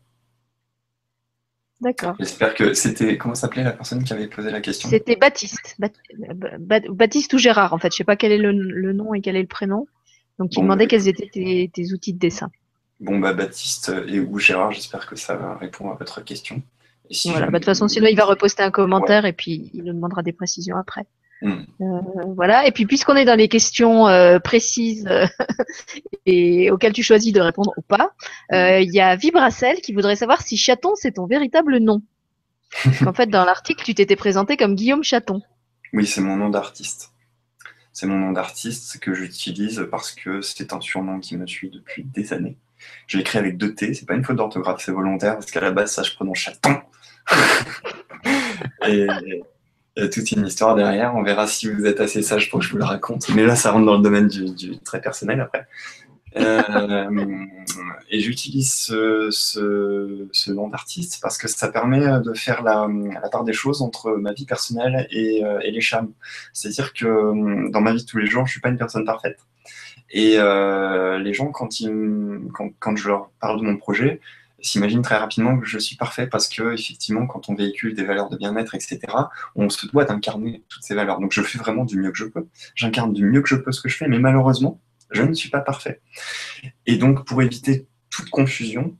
D'accord. J'espère que c'était. Comment s'appelait la personne qui avait posé la question? C'était Baptiste. Baptiste ou Gérard, en fait. Je ne sais pas quel est le, nom et quel est le prénom. Donc, il demandait quels étaient tes, outils de dessin. Bon, bah, Baptiste et ou Gérard, j'espère que ça répond à votre question. voilà, bah, de toute façon, sinon, il va reposter un commentaire et puis il nous demandera des précisions après. Hmm. Euh, voilà. Et puis, puisqu'on est dans les questions euh, précises euh, et auxquelles tu choisis de répondre ou pas, hmm. il y a Vibracel qui voudrait savoir si Chaton c'est ton véritable nom. en fait, dans l'article, tu t'étais présenté comme Guillaume Chaton. Oui, c'est mon nom d'artiste. C'est mon nom d'artiste que j'utilise parce que c'est un surnom qui me suit depuis des années. Je l'ai écrit avec deux T, c'est pas une faute d'orthographe, c'est volontaire parce qu'à la base, ça je prononce chaton. et, toute une histoire derrière. On verra si vous êtes assez sage pour que je vous la raconte. Mais là, ça rentre dans le domaine du, très personnel après. Euh, et j'utilise ce, nom d'artiste parce que ça permet de faire la, part des choses entre ma vie personnelle et, euh, les chams. C'est-à-dire que dans ma vie de tous les jours, je suis pas une personne parfaite. Et les gens, quand, ils, quand, je leur parle de mon projet, s'imaginent très rapidement que je suis parfait parce que, effectivement, quand on véhicule des valeurs de bien-être, etc., on se doit d'incarner toutes ces valeurs. Donc, je fais vraiment du mieux que je peux. J'incarne du mieux que je peux ce que je fais, mais malheureusement, je ne suis pas parfait. Et donc, pour éviter toute confusion,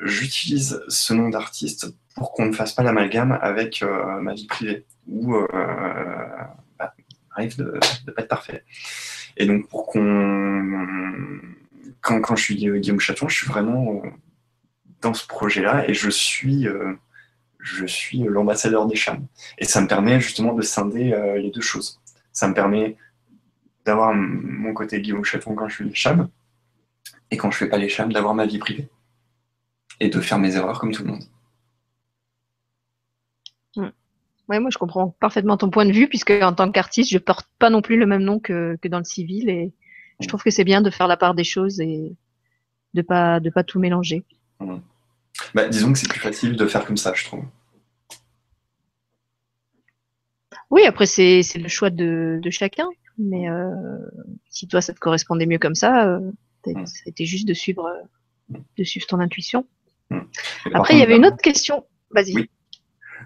j'utilise ce nom d'artiste pour qu'on ne fasse pas l'amalgame avec euh, ma vie privée, où euh, bah, arrive de ne pas être parfait. Et donc, pour qu'on. Quand, je suis Guillaume Chaton, je suis vraiment euh, dans ce projet-là et je suis, euh, l'ambassadeur des chams. Et ça me permet justement de scinder les deux choses. Ça me permet d'avoir mon côté Guillaume Chaton quand je suis les chams, et quand je fais pas les chams, d'avoir ma vie privée. Et de faire mes erreurs comme tout le monde. Hmm. Ouais, moi je comprends parfaitement ton point de vue, puisque en tant qu'artiste, je porte pas non plus le même nom que, dans le civil, et je trouve que c'est bien de faire la part des choses et de pas de pas tout mélanger. Bah, disons que c'est plus facile de faire comme ça, je trouve. Oui, après c'est le choix de, de chacun. Mais euh, si toi, ça te correspondait mieux comme ça, euh, c'était juste de suivre, euh, de suivre ton intuition. Après, il y avait une autre question. Vas-y.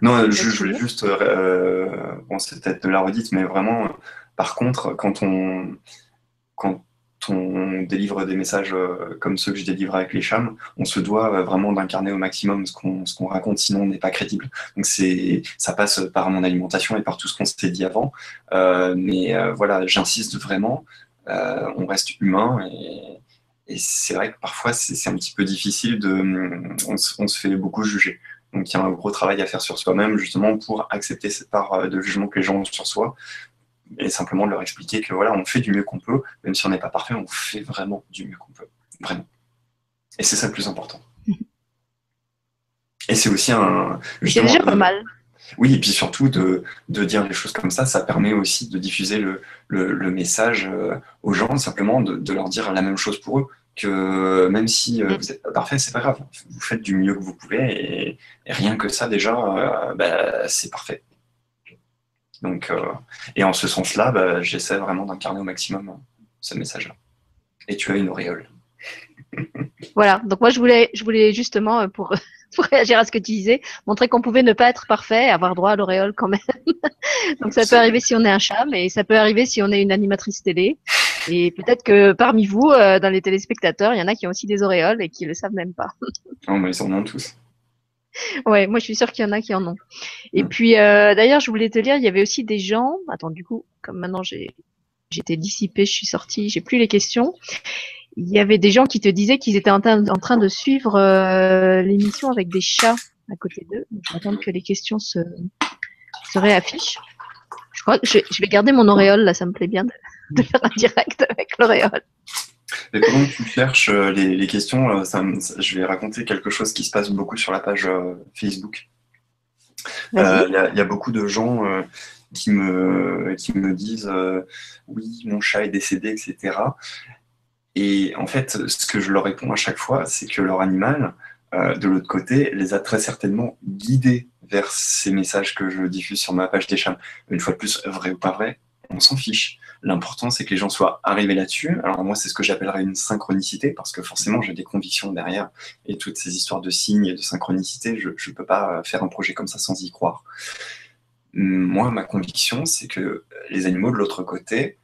Non, je, voulais juste. bon, c'est peut-être de la redite, mais vraiment, par contre, quand on. Quand on délivre des messages euh, comme ceux que je délivre avec les chams, on se doit euh, vraiment d'incarner au maximum ce qu'on raconte, sinon on n'est pas crédible. Donc ça passe par mon alimentation et par tout ce qu'on s'était dit avant. Euh, mais voilà, j'insiste vraiment, on reste humain et, c'est vrai que parfois c'est un petit peu difficile de, on, on, se fait beaucoup juger. Donc il y a un gros travail à faire sur soi-même justement pour accepter cette part de jugement que les gens ont sur soi, et simplement leur expliquer que voilà, on fait du mieux qu'on peut, même si on n'est pas parfait, on fait vraiment du mieux qu'on peut, vraiment. Et c'est ça le plus important. Et c'est aussi un. C'est déjà pas mal. Oui, et puis surtout de, de, dire les choses comme ça, ça permet aussi de diffuser le, le, message euh, aux gens, simplement de, de, leur dire la même chose pour eux, que même si euh, mm. vous n'êtes pas parfait, c'est pas grave, vous faites du mieux que vous pouvez, et, rien que ça déjà, euh, bah, c'est parfait. Donc, euh, et en ce sens-là, bah, j'essaie vraiment d'incarner au maximum euh, ce message-là. Et tu as une auréole. voilà, donc moi je voulais, je voulais justement, pour, pour réagir à ce que tu disais, montrer qu'on pouvait ne pas être parfait et avoir droit à l'auréole quand même. donc ça peut arriver si on est un chat, mais ça peut arriver si on est une animatrice télé. Et peut-être que parmi vous, dans les téléspectateurs, il y en a qui ont aussi des auréoles et qui ne le savent même pas. non, mais ils en ont tous. Ouais, moi je suis sûre qu'il y en a qui en ont. Et puis euh, d'ailleurs, je voulais te dire, il y avait aussi des gens. Attends, du coup, comme maintenant j'ai j'étais dissipée, je suis sortie, j'ai plus les questions. Il y avait des gens qui te disaient qu'ils étaient en, train de suivre euh, l'émission avec des chats à côté d'eux. Je vais attendre que les questions se, se réaffichent. Je crois que je, vais garder mon auréole là, ça me plaît bien de, faire un direct avec l'auréole. Et pendant que tu cherches euh, les, questions, euh, je vais raconter quelque chose qui se passe beaucoup sur la page euh, Facebook. Il y, a beaucoup de gens qui, me, qui me disent oui, mon chat est décédé, etc. Et en fait, ce que je leur réponds à chaque fois, c'est que leur animal, de l'autre côté, les a très certainement guidés vers ces messages que je diffuse sur ma page des chats. Une fois de plus, vrai ou pas vrai, on s'en fiche. L'important, c'est que les gens soient arrivés là-dessus. Alors moi, c'est ce que j'appellerais une synchronicité, parce que forcément, j'ai des convictions derrière. Et toutes ces histoires de signes et de synchronicité, je ne peux pas faire un projet comme ça sans y croire. Moi, ma conviction, c'est que les animaux de l'autre côté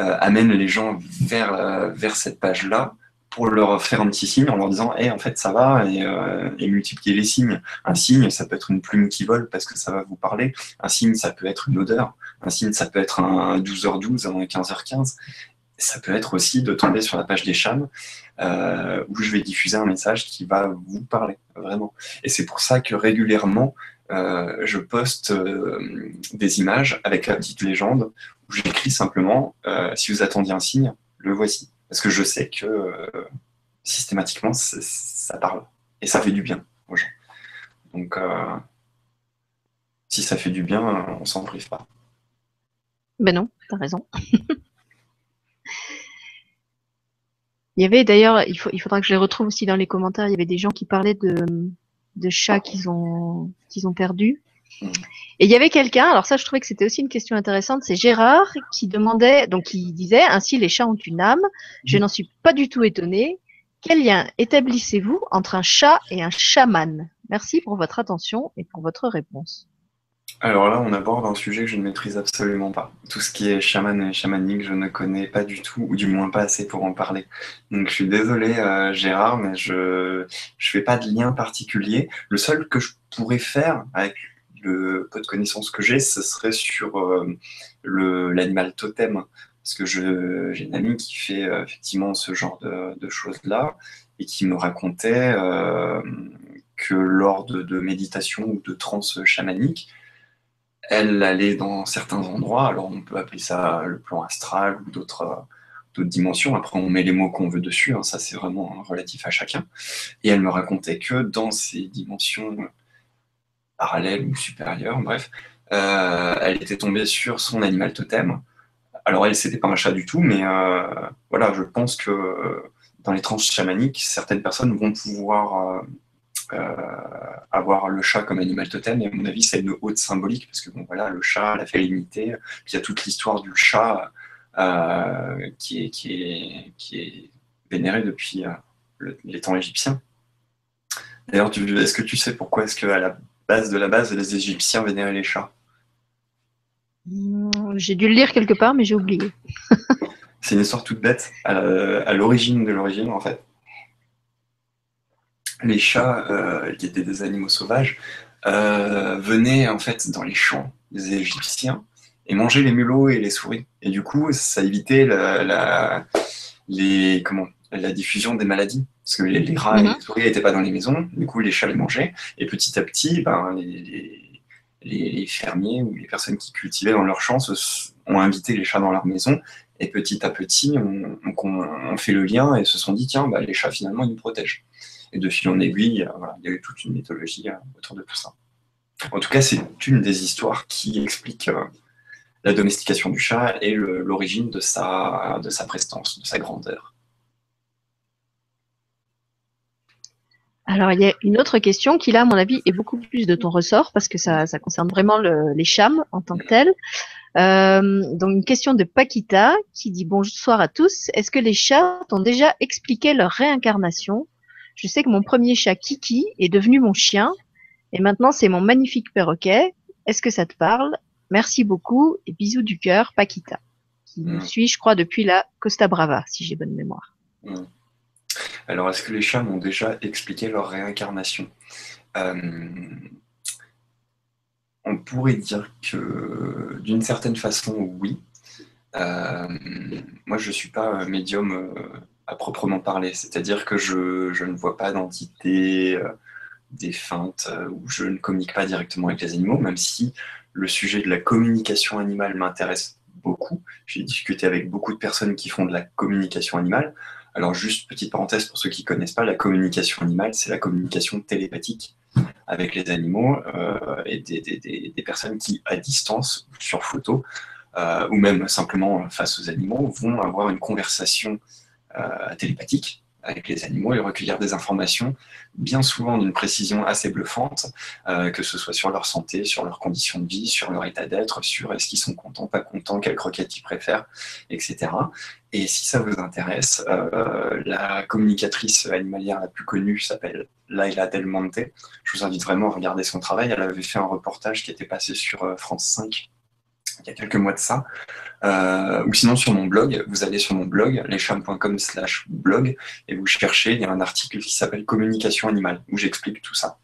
euh, amènent les gens vers, euh, vers cette page-là pour leur faire un petit signe en leur disant hey, en fait ça va euh, et, multiplier les signes. Un signe, ça peut être une plume qui vole parce que ça va vous parler. Un signe, ça peut être une odeur. Un signe, ça peut être un 12h12, un 15h15. Ça peut être aussi de tomber sur la page des chams euh, où je vais diffuser un message qui va vous parler, vraiment. Et c'est pour ça que régulièrement, euh, je poste des images avec la petite légende où j'écris simplement si vous attendiez un signe, le voici. Parce que je sais que euh, systématiquement, ça parle. Et ça fait du bien aux gens. Donc, euh, si ça fait du bien, on s'en prive pas. Ben non, t'as raison. Il y avait d'ailleurs, il, faut, il faudra que je les retrouve aussi dans les commentaires, il y avait des gens qui parlaient de, de chats qu'ils ont, qu'ils ont perdus. Mm. Et il y avait quelqu'un, alors ça je trouvais que c'était aussi une question intéressante, c'est Gérard qui demandait, donc qui disait, ainsi les chats ont une âme, je n'en suis pas du tout étonnée. Quel lien établissez-vous entre un chat et un chaman? Merci pour votre attention et pour votre réponse. Alors là, on aborde un sujet que je ne maîtrise absolument pas. Tout ce qui est chaman et chamanique, je ne connais pas du tout, ou du moins pas assez pour en parler. Donc je suis désolé, euh, Gérard, mais je ne fais pas de lien particulier. Le seul que je pourrais faire avec le peu de connaissances que j'ai, ce serait sur euh, l'animal totem. Parce que j'ai une amie qui fait euh, effectivement ce genre de, choses-là et qui me racontait que lors de, de méditation ou de trance chamanique, elle allait dans certains endroits, alors on peut appeler ça le plan astral ou d'autres dimensions, après on met les mots qu'on veut dessus, hein, ça c'est vraiment relatif à chacun, et elle me racontait que dans ces dimensions parallèles ou supérieures, bref, euh, elle était tombée sur son animal totem. Alors elle, c'était pas un chat du tout, mais euh, voilà, je pense que dans les tranches chamaniques, certaines personnes vont pouvoir euh, euh, avoir le chat comme animal totem. Et à mon avis, c'est une haute symbolique parce que bon, voilà, le chat, la félinité, puis il y a toute l'histoire du chat euh, qui, est, qui, est, qui est vénéré depuis euh, les temps égyptiens. D'ailleurs, est-ce que tu sais pourquoi est-ce qu'à la base de la base, les Égyptiens vénéraient les chats? Hmm, J'ai dû le lire quelque part, mais j'ai oublié. c'est une histoire toute bête, à l'origine de l'origine, en fait les chats, euh, qui étaient des animaux sauvages, euh, venaient en fait dans les champs des Égyptiens et mangeaient les mulots et les souris. Et du coup, ça évitait la, les, comment, la diffusion des maladies. Parce que les, rats et les mhm. souris n'étaient pas dans les maisons, du coup les chats les mangeaient. Et petit à petit, ben, les, les, fermiers ou les personnes qui cultivaient dans leurs champs ont invité les chats dans leur maison. Et petit à petit, on, on, fait le lien et se sont dit, tiens, bah, les chats finalement, ils nous protègent. Et de fil en aiguille, euh, il y a eu toute une mythologie euh, autour de tout ça. En tout cas, c'est une des histoires qui explique euh, la domestication du chat et l'origine de sa, de sa prestance, de sa grandeur. Alors, il y a une autre question qui, là, à mon avis, est beaucoup plus de ton ressort parce que ça, concerne vraiment les chams en tant que tels. donc, une question de Paquita qui dit bonsoir à tous. Est-ce que les chats ont déjà expliqué leur réincarnation? Je sais que mon premier chat Kiki est devenu mon chien et maintenant c'est mon magnifique perroquet. Est-ce que ça te parle? Merci beaucoup et bisous du cœur, Paquita, qui nous mm. suit, je crois, depuis la Costa Brava, si j'ai bonne mémoire. Mm. Alors, est-ce que les chats m'ont déjà expliqué leur réincarnation? Euh, On pourrait dire que, d'une certaine façon, oui. Euh, moi, je ne suis pas médium euh, à proprement parler. C'est-à-dire que je, je, ne vois pas d'entité euh, défunte euh, ou je ne communique pas directement avec les animaux, même si le sujet de la communication animale m'intéresse beaucoup. J'ai discuté avec beaucoup de personnes qui font de la communication animale. Alors juste petite parenthèse pour ceux qui ne connaissent pas, la communication animale, c'est la communication télépathique avec les animaux euh, et des, des, des, personnes qui, à distance, sur photo, ou même simplement face aux animaux, vont avoir une conversation euh, télépathique avec les animaux et recueillir des informations, bien souvent d'une précision assez bluffante, euh, que ce soit sur leur santé, sur leurs conditions de vie, sur leur état d'être, sur est-ce qu'ils sont contents, pas contents, quelle croquette ils préfèrent, etc. Et si ça vous intéresse, euh, la communicatrice animalière la plus connue s'appelle Laila Del Monte. Je vous invite vraiment à regarder son travail. Elle avait fait un reportage qui était passé sur France 5 il y a quelques mois de ça. Euh, ou sinon sur mon blog, vous allez sur mon blog, lescham.com slash blog, et vous cherchez, il y a un article qui s'appelle Communication animale, où j'explique tout ça.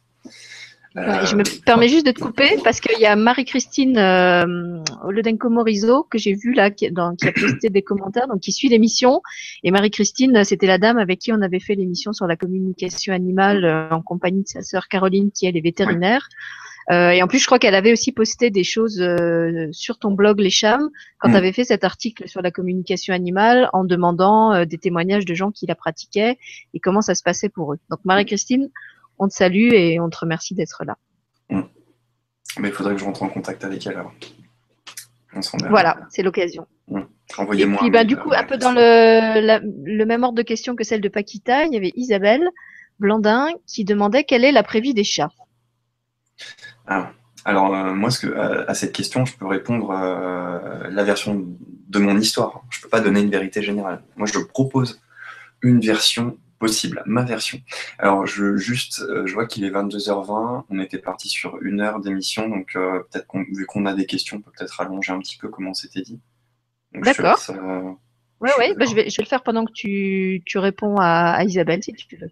je me euh, permets juste de te couper parce qu'il y a Marie-Christine euh, Oledenko-Morizot que j'ai vu là, qui, a posté des commentaires, donc qui suit l'émission. Et Marie-Christine, c'était la dame avec qui on avait fait l'émission sur la communication animale en compagnie de sa sœur Caroline, qui elle est vétérinaire. Euh, et en plus, je crois qu'elle avait aussi posté des choses euh, sur ton blog Les Chams quand mm. tu avais fait cet article sur la communication animale en demandant euh, des témoignages de gens qui la pratiquaient et comment ça se passait pour eux. Donc Marie-Christine, on te salue et on te remercie d'être là. Mm. Mais il faudrait que je rentre en contact avec elle alors. voilà, c'est l'occasion. Mm. Envoyez-moi. Et puis, bah, du coup, un peu dans le, le, même ordre de questions que celle de Paquita, il y avait Isabelle Blandin qui demandait quelle est la prévie des chats. Ah, alors, euh, moi, ce que, à, cette question, je peux répondre euh, la version de mon histoire. Je ne peux pas donner une vérité générale. Moi, je propose une version possible, ma version. Alors, je, juste, euh, je vois qu'il est 22h20, on était parti sur une heure d'émission, donc peut-être qu'on, vu qu'on a des questions, on peut peut-être allonger un petit peu comme on s'était dit. D'accord. oui, oui, bah, je, vais, je vais le faire pendant que tu, tu réponds à, à Isabelle, si tu veux.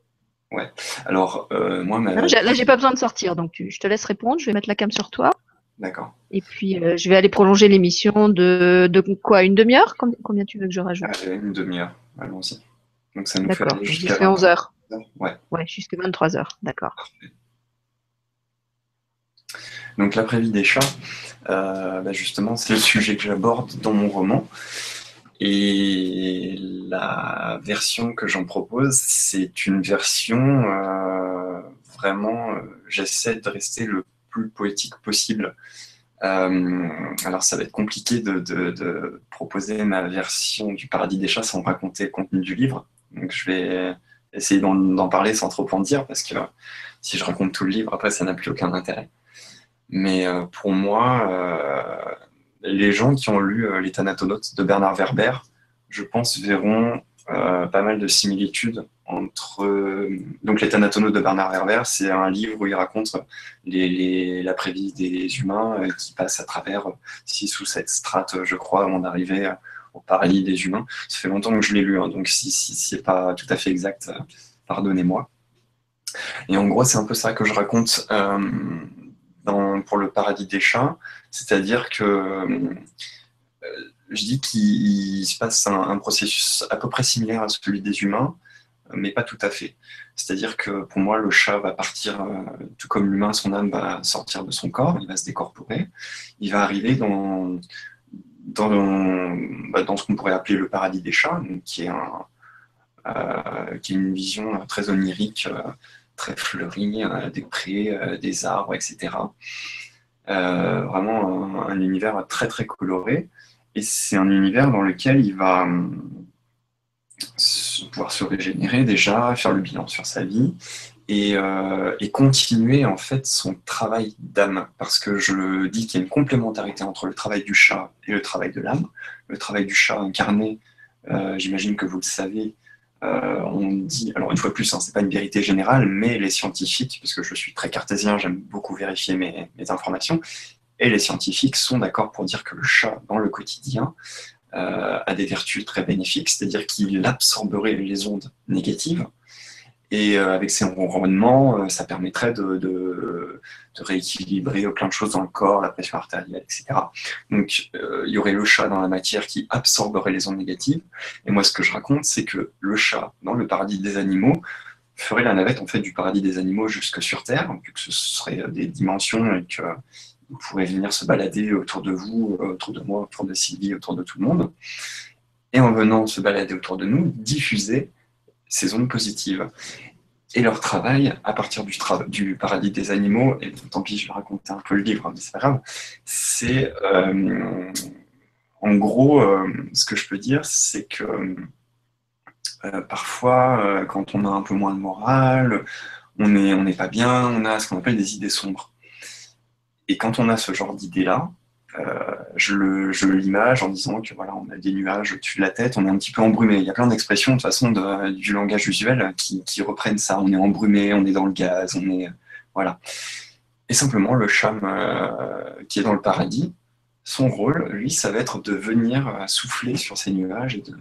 Ouais. Alors, euh, moi, ma... Là, j'ai pas besoin de sortir, donc je te laisse répondre. Je vais mettre la cam sur toi. D'accord. Et puis, euh, je vais aller prolonger l'émission de, de quoi Une demi-heure? Combien tu veux que je rajoute? Une demi-heure. Allons-y. Donc, ça nous fait jusqu'à 11h. Ouais. Ouais, jusqu'à 23h. D'accord. Donc, la prévie des chats, euh, bah, justement, c'est le sujet que j'aborde dans mon roman. Et la version que j'en propose, c'est une version euh, vraiment, euh, j'essaie de rester le plus poétique possible. Euh, alors ça va être compliqué de, de, de, proposer ma version du paradis des chats sans raconter le contenu du livre. Donc je vais essayer d'en parler sans trop en dire parce que si je raconte tout le livre, après ça n'a plus aucun intérêt. Mais pour moi, les gens qui ont lu euh, Les Thanatonautes de Bernard Werber, je pense, verront euh, pas mal de similitudes entre. Euh, donc, Les Thanatonautes de Bernard Werber, c'est un livre où il raconte les, la prévise des humains qui passe à travers six ou sept strates, je crois, avant d'arriver au paradis des humains. Ça fait longtemps que je l'ai lu, hein, donc si, si, si c'est pas tout à fait exact, pardonnez-moi. Et en gros, c'est un peu ça que je raconte pour le paradis des chats, c'est-à-dire que euh, je dis qu'il se passe un, processus à peu près similaire à celui des humains, mais pas tout à fait. C'est-à-dire que pour moi, le chat va partir, euh, tout comme l'humain, son âme va sortir de son corps, il va se décorporer, il va arriver dans, dans, bah, ce qu'on pourrait appeler le paradis des chats, qui est, un, euh, qui est une vision très onirique très fleuri, euh, des prés, euh, des arbres, etc. Euh, vraiment un, univers très très coloré. Et c'est un univers dans lequel il va pouvoir se régénérer déjà, faire le bilan sur sa vie et continuer en fait son travail d'âme. Parce que je dis qu'il y a une complémentarité entre le travail du chat et le travail de l'âme. Le travail du chat incarné, j'imagine que vous le savez, euh, on dit, alors une fois de plus, hein, c'est pas une vérité générale, mais les scientifiques, parce que je suis très cartésien, j'aime beaucoup vérifier mes, informations, et les scientifiques sont d'accord pour dire que le chat, dans le quotidien, euh, a des vertus très bénéfiques, c'est-à-dire qu'il absorberait les ondes négatives et euh, avec ces ronronnements, euh, ça permettrait de, rééquilibrer plein de choses dans le corps, la pression artérielle, etc. Donc euh, il y aurait le chat dans la matière qui absorberait les ondes négatives. Et moi, ce que je raconte, c'est que le chat, dans le paradis des animaux, ferait la navette en fait du paradis des animaux jusque sur Terre, vu que ce serait des dimensions et que vous pourrez venir se balader autour de vous, autour de moi, autour de Sylvie, autour de tout le monde. Et en venant se balader autour de nous, diffuser ces ondes positives. Et leur travail, à partir du, du paradis des animaux, et tant pis, je vais raconter un peu le livre, mais c'est pas grave, c'est euh, en gros, euh, ce que je peux dire, c'est que euh, parfois, quand on a un peu moins de morale, on n'est on pas bien, on a ce qu'on appelle des idées sombres. Et quand on a ce genre d'idées-là, je l'image en disant que voilà, on a des nuages au-dessus de la tête, on est un petit peu embrumé. Il y a plein d'expressions de façon du langage usuel qui, reprennent ça. On est embrumé, on est dans le gaz, on est voilà. Et simplement le cham euh, qui est dans le paradis, son rôle, lui, ça va être de venir souffler sur ces nuages et de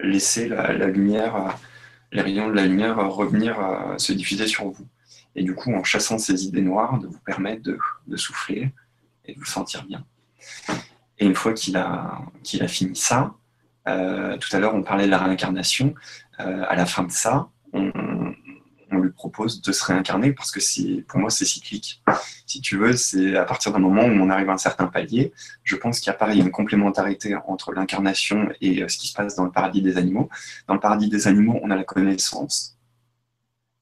laisser la, lumière, les rayons de la lumière revenir se diffuser sur vous. Et du coup, en chassant ces idées noires, de vous permettre de souffler, et vous sentir bien. Et une fois qu'il a, qu'il a fini ça, euh, tout à l'heure on parlait de la réincarnation, euh, à la fin de ça, on, on, lui propose de se réincarner parce que c'est, pour moi c'est cyclique. Si tu veux, c'est à partir d'un moment où on arrive à un certain palier, je pense qu'il y a pareil une complémentarité entre l'incarnation et euh, ce qui se passe dans le paradis des animaux. Dans le paradis des animaux, on a la connaissance.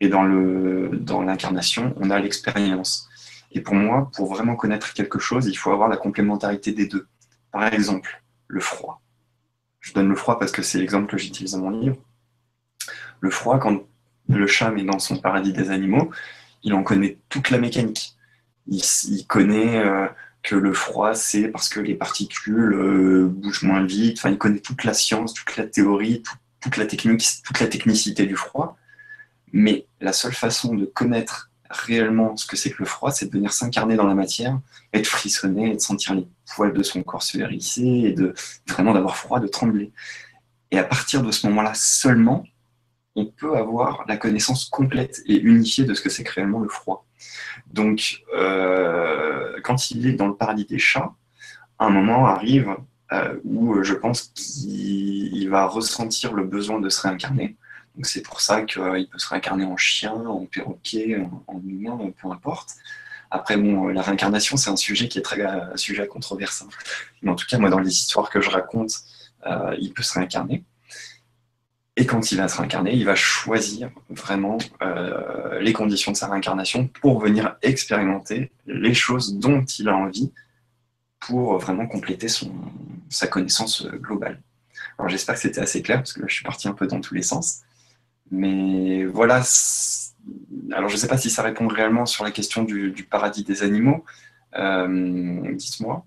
Et dans, le, dans l'incarnation, on a l'expérience. Et pour moi, pour vraiment connaître quelque chose, il faut avoir la complémentarité des deux. Par exemple, le froid. je donne le froid parce que c'est l'exemple que j'utilise dans mon livre. Le froid, quand le chat est dans son paradis des animaux, il en connaît toute la mécanique. Il, connaît euh, que le froid, c'est parce que les particules euh, bougent moins vite. Enfin, il connaît toute la science, toute la théorie, toute la technique, toute la technicité du froid. Mais la seule façon de connaître réellement ce que c'est que le froid, c'est de venir s'incarner dans la matière, et de frissonner, de sentir les poils de son corps se hérisser, et de vraiment d'avoir froid, de trembler. Et à partir de ce moment-là seulement, on peut avoir la connaissance complète et unifiée de ce que c'est que réellement le froid. Donc, euh, quand il est dans le paradis des chats, un moment arrive euh, où je pense qu'il va ressentir le besoin de se réincarner. C'est pour ça qu'il peut se réincarner en chien, en perroquet, en, humain, peu importe. Après, bon, la réincarnation, c'est un sujet qui est très un sujet à controverse. Hein. Mais en tout cas, moi, dans les histoires que je raconte, euh, il peut se réincarner. Et quand il va se réincarner, il va choisir vraiment euh, les conditions de sa réincarnation pour venir expérimenter les choses dont il a envie pour vraiment compléter sa connaissance globale. Alors j'espère que c'était assez clair, parce que là je suis parti un peu dans tous les sens. Mais voilà, alors je ne sais pas si ça répond réellement sur la question du, paradis des animaux, euh, dites-moi.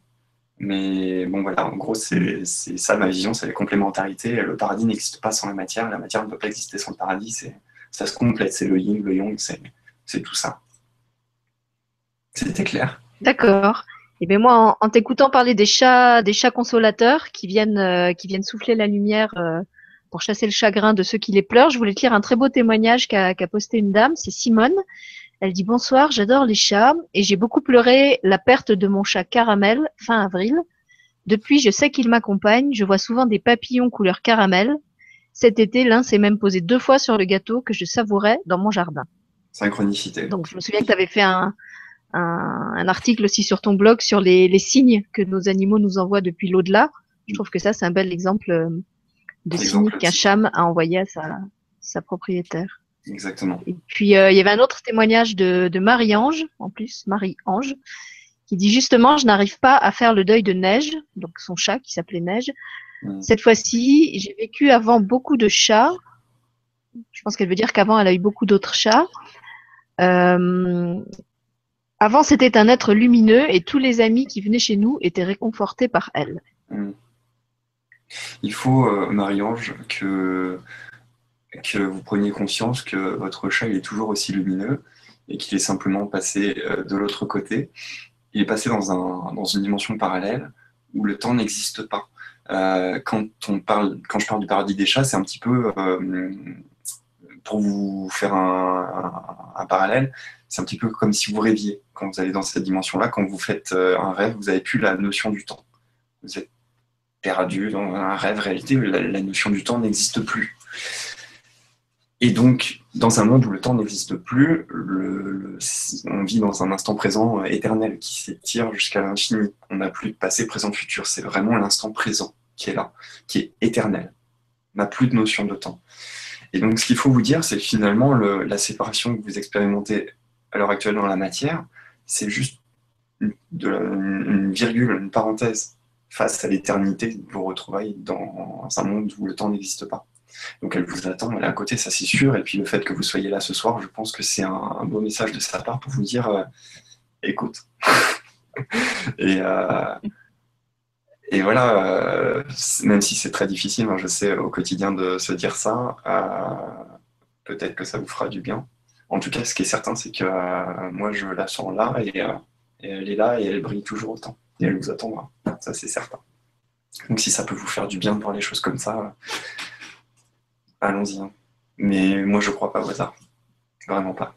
Mais bon voilà, en gros c'est ça ma vision, c'est la complémentarité. Le paradis n'existe pas sans la matière, la matière ne peut pas exister sans le paradis, ça se complète, c'est le yin, le yang, c'est tout ça. C'était clair D'accord. Et eh bien moi, en, t'écoutant parler des chats, des chats consolateurs qui viennent, euh, qui viennent souffler la lumière euh, pour chasser le chagrin de ceux qui les pleurent. Je voulais te lire un très beau témoignage qu'a posté une dame, c'est Simone. Elle dit bonsoir, j'adore les chats et j'ai beaucoup pleuré la perte de mon chat caramel fin avril. Depuis, je sais qu'il m'accompagne. Je vois souvent des papillons couleur caramel. Cet été, l'un s'est même posé deux fois sur le gâteau que je savourais dans mon jardin. Synchronicité. Donc, je me souviens que tu avais fait un, article aussi sur ton blog sur les, les signes que nos animaux nous envoient depuis l'au-delà. Je trouve que ça, c'est un bel exemple euh, de signes qu'un cham a envoyé à sa, sa propriétaire. Exactement. Et puis, euh, il y avait un autre témoignage de, de Marie-Ange, en plus, Marie-Ange, qui dit justement, je n'arrive pas à faire le deuil de Neige, donc son chat qui s'appelait Neige. Mm. Cette fois-ci, j'ai vécu avant beaucoup de chats. Je pense qu'elle veut dire qu'avant, elle a eu beaucoup d'autres chats. Euh, avant, c'était un être lumineux et tous les amis qui venaient chez nous étaient réconfortés par elle. Mm. Il faut, euh, Marie-Ange, que, que vous preniez conscience que votre chat il est toujours aussi lumineux et qu'il est simplement passé euh, de l'autre côté. Il est passé dans, un, dans une dimension parallèle où le temps n'existe pas. Euh, quand, on parle, quand je parle du paradis des chats, c'est un petit peu, pour vous faire un, parallèle, c'est un petit peu comme si vous rêviez quand vous allez dans cette dimension-là. Quand vous faites un rêve, vous n'avez plus la notion du temps. Vous perdu dans un rêve réalité la, notion du temps n'existe plus. Et donc, dans un monde où le temps n'existe plus, on vit dans un instant présent éternel qui s'étire jusqu'à l'infini. On n'a plus de passé, présent, futur. C'est vraiment l'instant présent qui est là, qui est éternel. On n'a plus de notion de temps. Et donc, ce qu'il faut vous dire, c'est que finalement, la séparation que vous expérimentez à l'heure actuelle dans la matière, c'est juste une virgule, une parenthèse face à l'éternité de vos retrouvailles dans un monde où le temps n'existe pas. Donc elle vous attend, elle est à côté, ça c'est sûr. Et puis le fait que vous soyez là ce soir, je pense que c'est un, beau message de sa part pour vous dire euh, écoute. et, euh, et voilà, euh, même si c'est très difficile, hein, je sais au quotidien de se dire ça, peut-être que ça vous fera du bien. En tout cas, ce qui est certain, c'est que moi je la sens là et, et elle est là et elle brille toujours autant et elle vous attendra. Ça, c'est certain. Donc, si ça peut vous faire du bien de voir les choses comme ça, allons-y. Hein. Mais moi, je ne crois pas au hasard. Vraiment pas.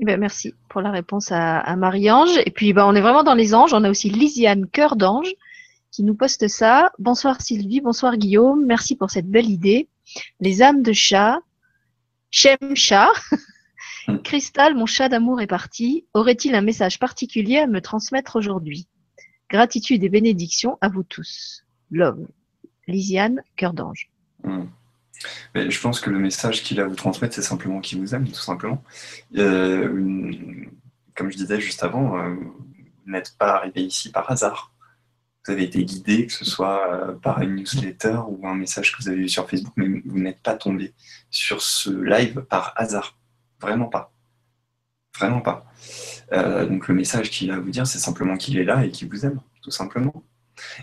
Eh ben, merci pour la réponse à, Marie-Ange. Et puis, ben, on est vraiment dans les anges. On a aussi Lisiane Cœur d'Ange qui nous poste ça. Bonsoir Sylvie, bonsoir Guillaume. Merci pour cette belle idée. Les âmes de chat, Chem chat, Cristal, mon chat d'amour est parti. Aurait-il un message particulier à me transmettre aujourd'hui? Gratitude et bénédiction à vous tous. Love. Lisiane, cœur d'ange. Hmm. je pense que le message qu'il a à vous transmettre, c'est simplement qu'il vous aime, tout simplement. Euh, comme je disais juste avant, euh, vous n'êtes pas arrivé ici par hasard. vous avez été guidé, que ce soit euh, par une newsletter ou un message que vous avez vu sur Facebook, mais vous n'êtes pas tombé sur ce live par hasard. Vraiment pas. Vraiment pas. Euh, donc le message qu'il a à vous dire, c'est simplement qu'il est là et qu'il vous aime, tout simplement.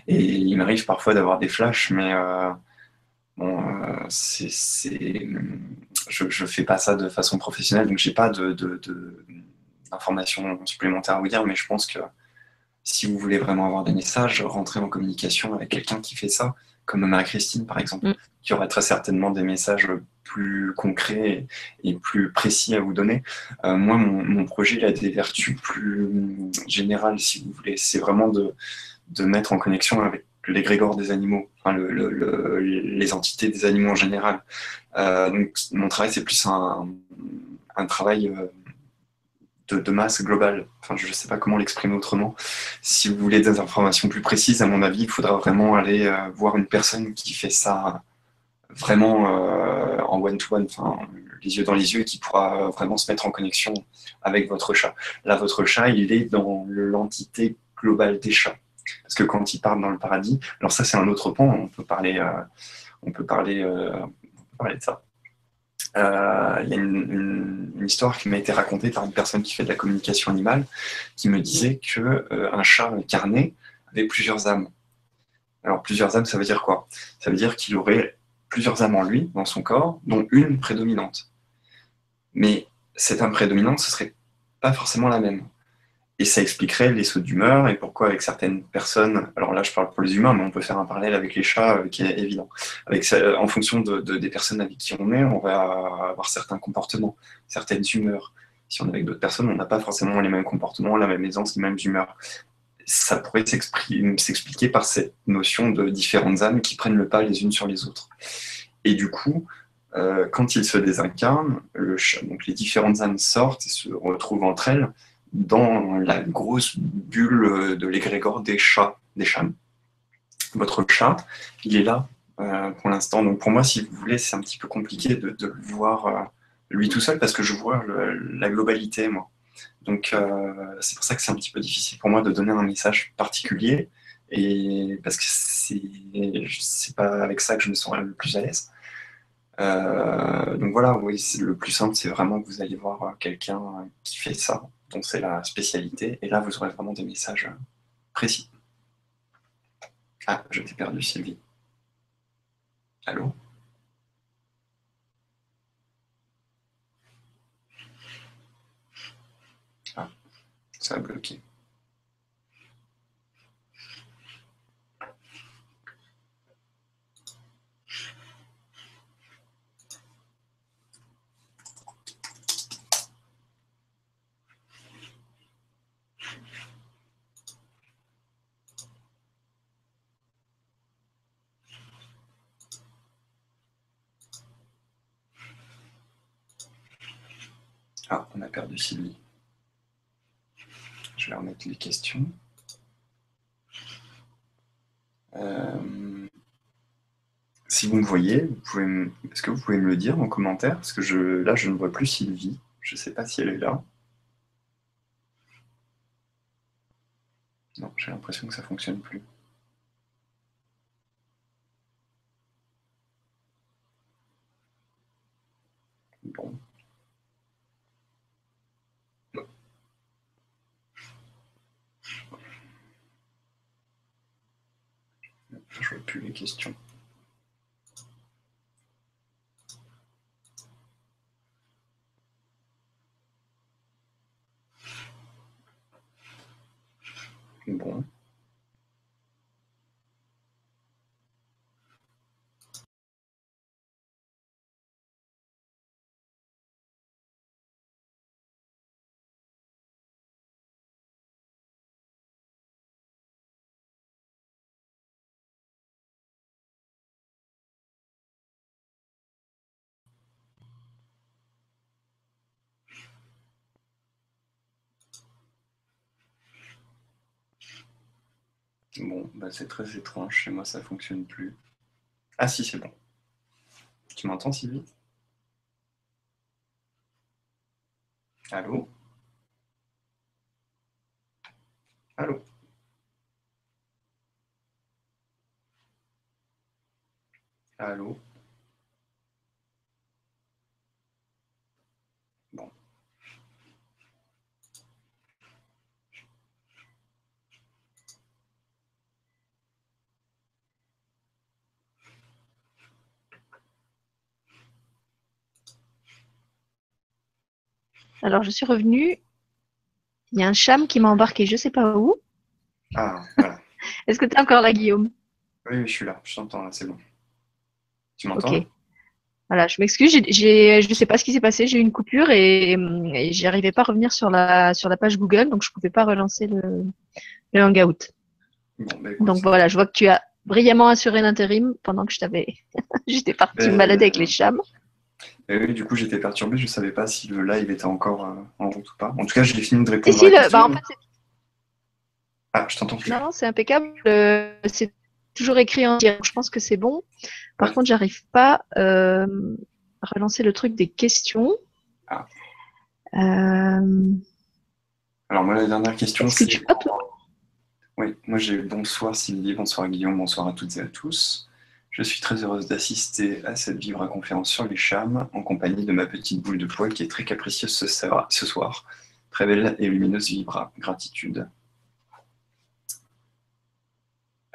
Et il m'arrive parfois d'avoir des flashs, mais euh, bon, c'est, je ne fais pas ça de façon professionnelle, donc j'ai pas de, d'informations supplémentaires à vous dire, mais je pense que si vous voulez vraiment avoir des messages, rentrez en communication avec quelqu'un qui fait ça, comme Marie-Christine par exemple, mm. qui aurait très certainement des messages plus concrets et plus précis à vous donner. Euh, moi, mon, projet, il a des vertus plus générales, si vous voulez. C'est vraiment de, de mettre en connexion avec l'égrégore des animaux, enfin, le, les entités des animaux en général. Euh, donc, mon travail, c'est plus un, un travail euh, de, masse globale. Enfin, je ne sais pas comment l'exprimer autrement. Si vous voulez des informations plus précises, à mon avis, il faudra vraiment aller euh, voir une personne qui fait ça vraiment euh, en one-to-one, enfin, les yeux dans les yeux, qui pourra vraiment se mettre en connexion avec votre chat. Là, votre chat, il est dans l'entité globale des chats. Parce que quand il part dans le paradis, alors ça c'est un autre point, on peut parler, euh, on peut parler, on peut parler de ça. Euh, il y a une, histoire qui m'a été racontée par une personne qui fait de la communication animale, qui me disait que euh, un chat incarné avait plusieurs âmes. Alors plusieurs âmes, ça veut dire quoi? Ça veut dire qu'il aurait plusieurs âmes en lui, dans son corps, dont une prédominante. Mais cette âme prédominante, ce serait pas forcément la même. Et ça expliquerait les sauts d'humeur et pourquoi avec certaines personnes, alors là je parle pour les humains, mais on peut faire un parallèle avec les chats euh, qui est évident. Euh, en fonction de, des personnes avec qui on est, on va avoir certains comportements, certaines humeurs. Si on est avec d'autres personnes, on n'a pas forcément les mêmes comportements, la même aisance, les mêmes humeurs. Ça pourrait s'expliquer par cette notion de différentes âmes qui prennent le pas les unes sur les autres. Et du coup, euh, quand il se désincarne, le donc les différentes âmes sortent et se retrouvent entre elles dans la grosse bulle de l'égrégore des chats, des chats. Votre chat, il est là euh, pour l'instant. Donc pour moi, si vous voulez, c'est un petit peu compliqué de, le voir euh, lui tout seul parce que je vois la globalité, moi. Donc euh, c'est pour ça que c'est un petit peu difficile pour moi de donner un message particulier et parce que c'est pas avec ça que je me sens le plus à l'aise. donc voilà, oui, le plus simple, c'est vraiment que vous allez voir quelqu'un qui fait ça donc c'est la spécialité, et là vous aurez vraiment des messages précis. Ah, je t'ai perdu Sylvie. Allô? Ah, ça a bloqué. Ah, on a perdu Sylvie. Je vais remettre les questions. Euh, si vous me voyez, est-ce que vous pouvez me le dire en commentaire? Parce que je, là, je ne vois plus Sylvie. Je ne sais pas si elle est là. Non, j'ai l'impression que ça ne fonctionne plus. Bon. Je vois plus les questions. Bon. Bon, bah c'est très étrange, chez moi ça fonctionne plus. Ah si, c'est bon. Tu m'entends, Sylvie? Allô? Allô? Allô? Alors, je suis revenue. Il y a un cham qui m'a embarqué, je ne sais pas où. Ah, voilà. Est-ce que tu es encore là, Guillaume? Oui, oui, je suis là. Je t'entends là, c'est bon. Tu m'entends? Ok. Voilà, je m'excuse, je ne sais pas ce qui s'est passé, j'ai eu une coupure et, et j'arrivais pas à revenir sur la, sur la page Google, donc je ne pouvais pas relancer le, le Hangout. Bon, bah. Donc voilà, je vois que tu as brillamment assuré l'intérim pendant que je t'avais. J'étais partie Euh, me balader avec les chams. Et oui, du coup, j'étais perturbé. Je ne savais pas si le live était encore euh, en route ou pas. En tout cas, j'ai fini de Et répondre si, à la le, question. bah, en fait, c'est- Ah, je t'entends plus. non, c'est impeccable. euh, C'est toujours écrit en direct. Je pense que c'est bon. Par Ouais. contre, j'arrive pas euh, à relancer le truc des questions. Ah. Euh, Alors, moi, la dernière question, que c'est. tu toi? Oui, moi j'ai bonsoir Sylvie, bonsoir Guillaume, bonsoir à toutes et à tous. Je suis très heureuse d'assister à cette vivre conférence sur les chams en compagnie de ma petite boule de poil qui est très capricieuse ce soir. Très belle et lumineuse vibra. Gratitude.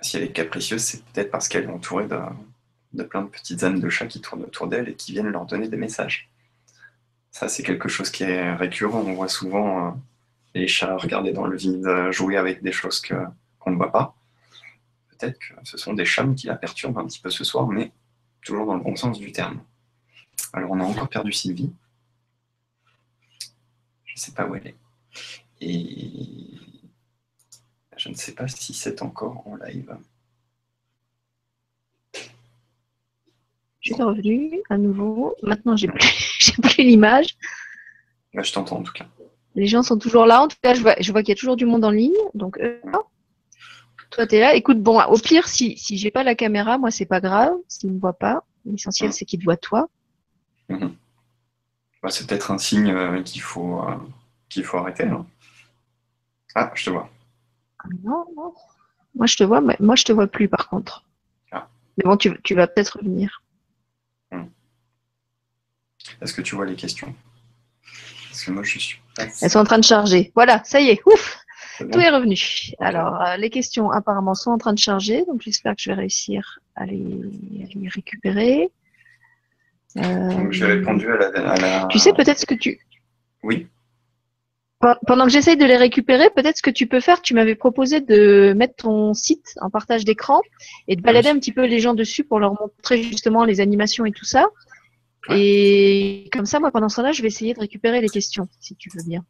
Si elle est capricieuse, c'est peut-être parce qu'elle est entourée de, de plein de petites âmes de chats qui tournent autour d'elle et qui viennent leur donner des messages. Ça, c'est quelque chose qui est récurrent. On voit souvent euh, les chats regarder dans le vide, jouer avec des choses qu'on ne voit pas. Peut-être que ce sont des chams qui la perturbent un petit peu ce soir, mais toujours dans le bon sens du terme. Alors, on a encore perdu Sylvie. Je ne sais pas où elle est. Et je ne sais pas si c'est encore en live. Je suis revenue à nouveau. Maintenant, j'ai plus, plus l'image. Je t'entends en tout cas. Les gens sont toujours là. En tout cas, je vois, vois qu'il y a toujours du monde en ligne. Donc, euh, toi, tu es là. Écoute, bon, au pire, si, si j'ai pas la caméra, moi, c'est pas grave. S'ils ne me voient pas, l'essentiel, c'est qu'ils te voient toi. Mhm. Bah, c'est peut-être un signe euh, qu'il faut, euh, qu'il faut arrêter. hein. Ah, je te vois. Non, non. Moi, je te vois, mais moi, je te vois plus, par contre. Ah. Mais bon, tu, tu vas peut-être revenir. Est-ce que tu vois les questions? Parce que moi, je suis. Elles sont en train de charger. Voilà, ça y est. Ouf, tout est revenu. Alors, euh, les questions, apparemment, sont en train de charger. Donc, j'espère que je vais réussir à les, à les récupérer. Euh, Donc, j'ai répondu à la, à la- Tu sais peut-être ce que tu... Oui. Pe- Pendant que j'essaye de les récupérer, peut-être ce que tu peux faire, tu m'avais proposé de mettre ton site en partage d'écran et de balader Oui. un petit peu les gens dessus pour leur montrer justement les animations et tout ça. Ouais. Et comme ça, moi, pendant ce temps-là, je vais essayer de récupérer les questions, si tu veux bien.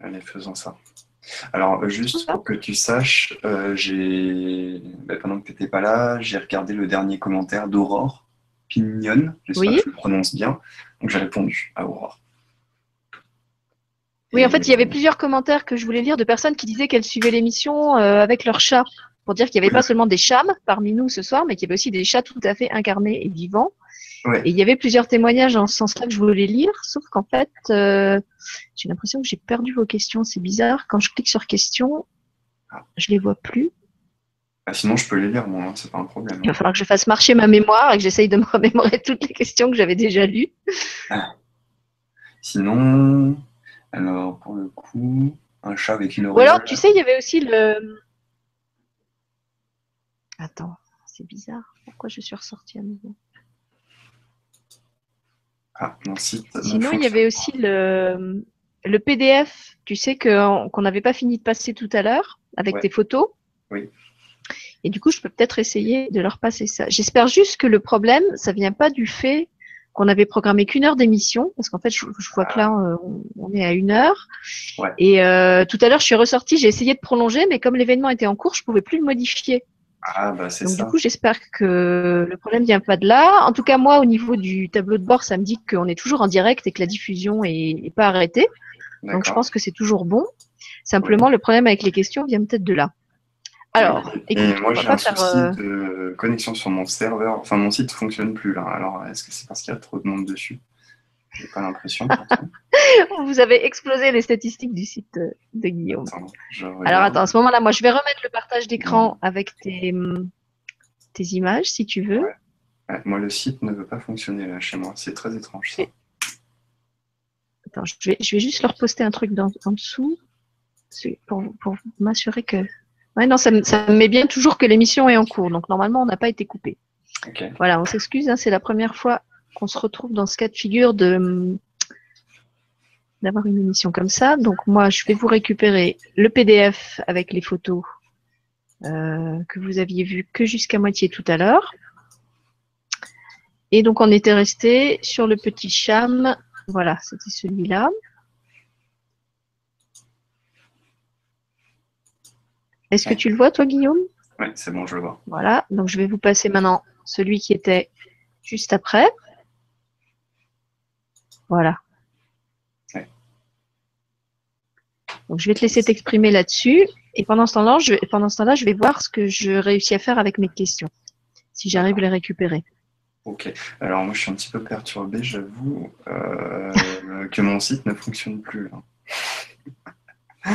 Allez, faisons ça. Alors, euh, juste pour que tu saches, euh, j'ai, bah, pendant que tu n'étais pas là, j'ai regardé le dernier commentaire d'Aurore Pignon. J'espère Oui. que je le prononce bien. Donc, j'ai répondu à Aurore. Oui, en fait, il y avait plusieurs commentaires que je voulais lire de personnes qui disaient qu'elles suivaient l'émission euh, avec leur chat. Pour dire qu'il n'y avait Oui. pas seulement des chams parmi nous ce soir, mais qu'il y avait aussi des chats tout à fait incarnés et vivants. Ouais. Et il y avait plusieurs témoignages en ce sens-là que je voulais lire, sauf qu'en fait, euh, j'ai l'impression que j'ai perdu vos questions. C'est bizarre. Quand je clique sur questions, Ah. je les vois plus. Ah, sinon, je peux les lire, moi, hein, c'est pas un problème. Il va falloir que je fasse marcher ma mémoire et que j'essaye de me remémorer toutes les questions que j'avais déjà lues. Sinon, alors, pour le coup, un chat avec une Ou alors, tu sais, il y avait aussi le. Attends, c'est bizarre. Pourquoi je suis ressortie à nouveau? Ah, mon site. ne Sinon, il y avait aussi le, le PDF, tu sais, qu'on n'avait pas fini de passer tout à l'heure avec Ouais. tes photos. Oui. Et du coup, je peux peut-être essayer de leur passer ça. J'espère juste que le problème, ça vient pas du fait qu'on avait programmé qu'une heure d'émission, parce qu'en fait, je, je vois que là, euh, on, on est à une heure. Ouais. Et euh, tout à l'heure, je suis ressortie, j'ai essayé de prolonger, mais comme l'événement était en cours, je pouvais plus le modifier. Ah, bah, c'est ça. du coup, j'espère que le problème vient pas de là. En tout cas, moi, au niveau du tableau de bord, ça me dit qu'on est toujours en direct et que la diffusion est, est pas arrêtée. Donc je pense que c'est toujours bon. Simplement, le problème avec les questions vient peut-être de là. Alors, Et écoute, moi, j'ai pas un souci euh, de connexion sur mon serveur. Enfin, mon site fonctionne plus là. Alors, est-ce que c'est parce qu'il y a trop de monde dessus? J'ai pas l'impression. Vous avez explosé les statistiques du site de Guillaume. Attends, Alors attends, à ce moment-là, moi, je vais remettre le partage d'écran avec tes, tes images, si tu veux. Ouais. moi, le site ne veut pas fonctionner là chez moi. C'est très étrange. Ça. Attends, je vais, je vais juste leur poster un truc dans, en dessous pour, pour m'assurer que. Ouais, non, ça, me- ça me met bien toujours que l'émission est en cours. Donc, normalement, on n'a pas été coupé. Voilà, on s'excuse. hein, c'est la première fois qu'on se retrouve dans ce cas de figure de d'avoir une émission comme ça. Donc, moi, je vais vous récupérer le PDF avec les photos euh, que vous aviez vues que jusqu'à moitié tout à l'heure. Et donc, on était resté sur le petit cham. Voilà, c'était celui-là. Est-ce que tu le vois, toi, Guillaume? Ouais, c'est bon, je le vois. Voilà, donc je vais vous passer maintenant celui qui était juste après. Voilà. Ouais. Donc je vais te laisser t'exprimer là-dessus. Et pendant ce temps-là, je, pendant ce temps-là, je vais voir ce que je réussis à faire avec mes questions. Si j'arrive à les récupérer. Ok. Alors, moi, je suis un petit peu perturbé, j'avoue, euh, que mon site ne fonctionne plus. là.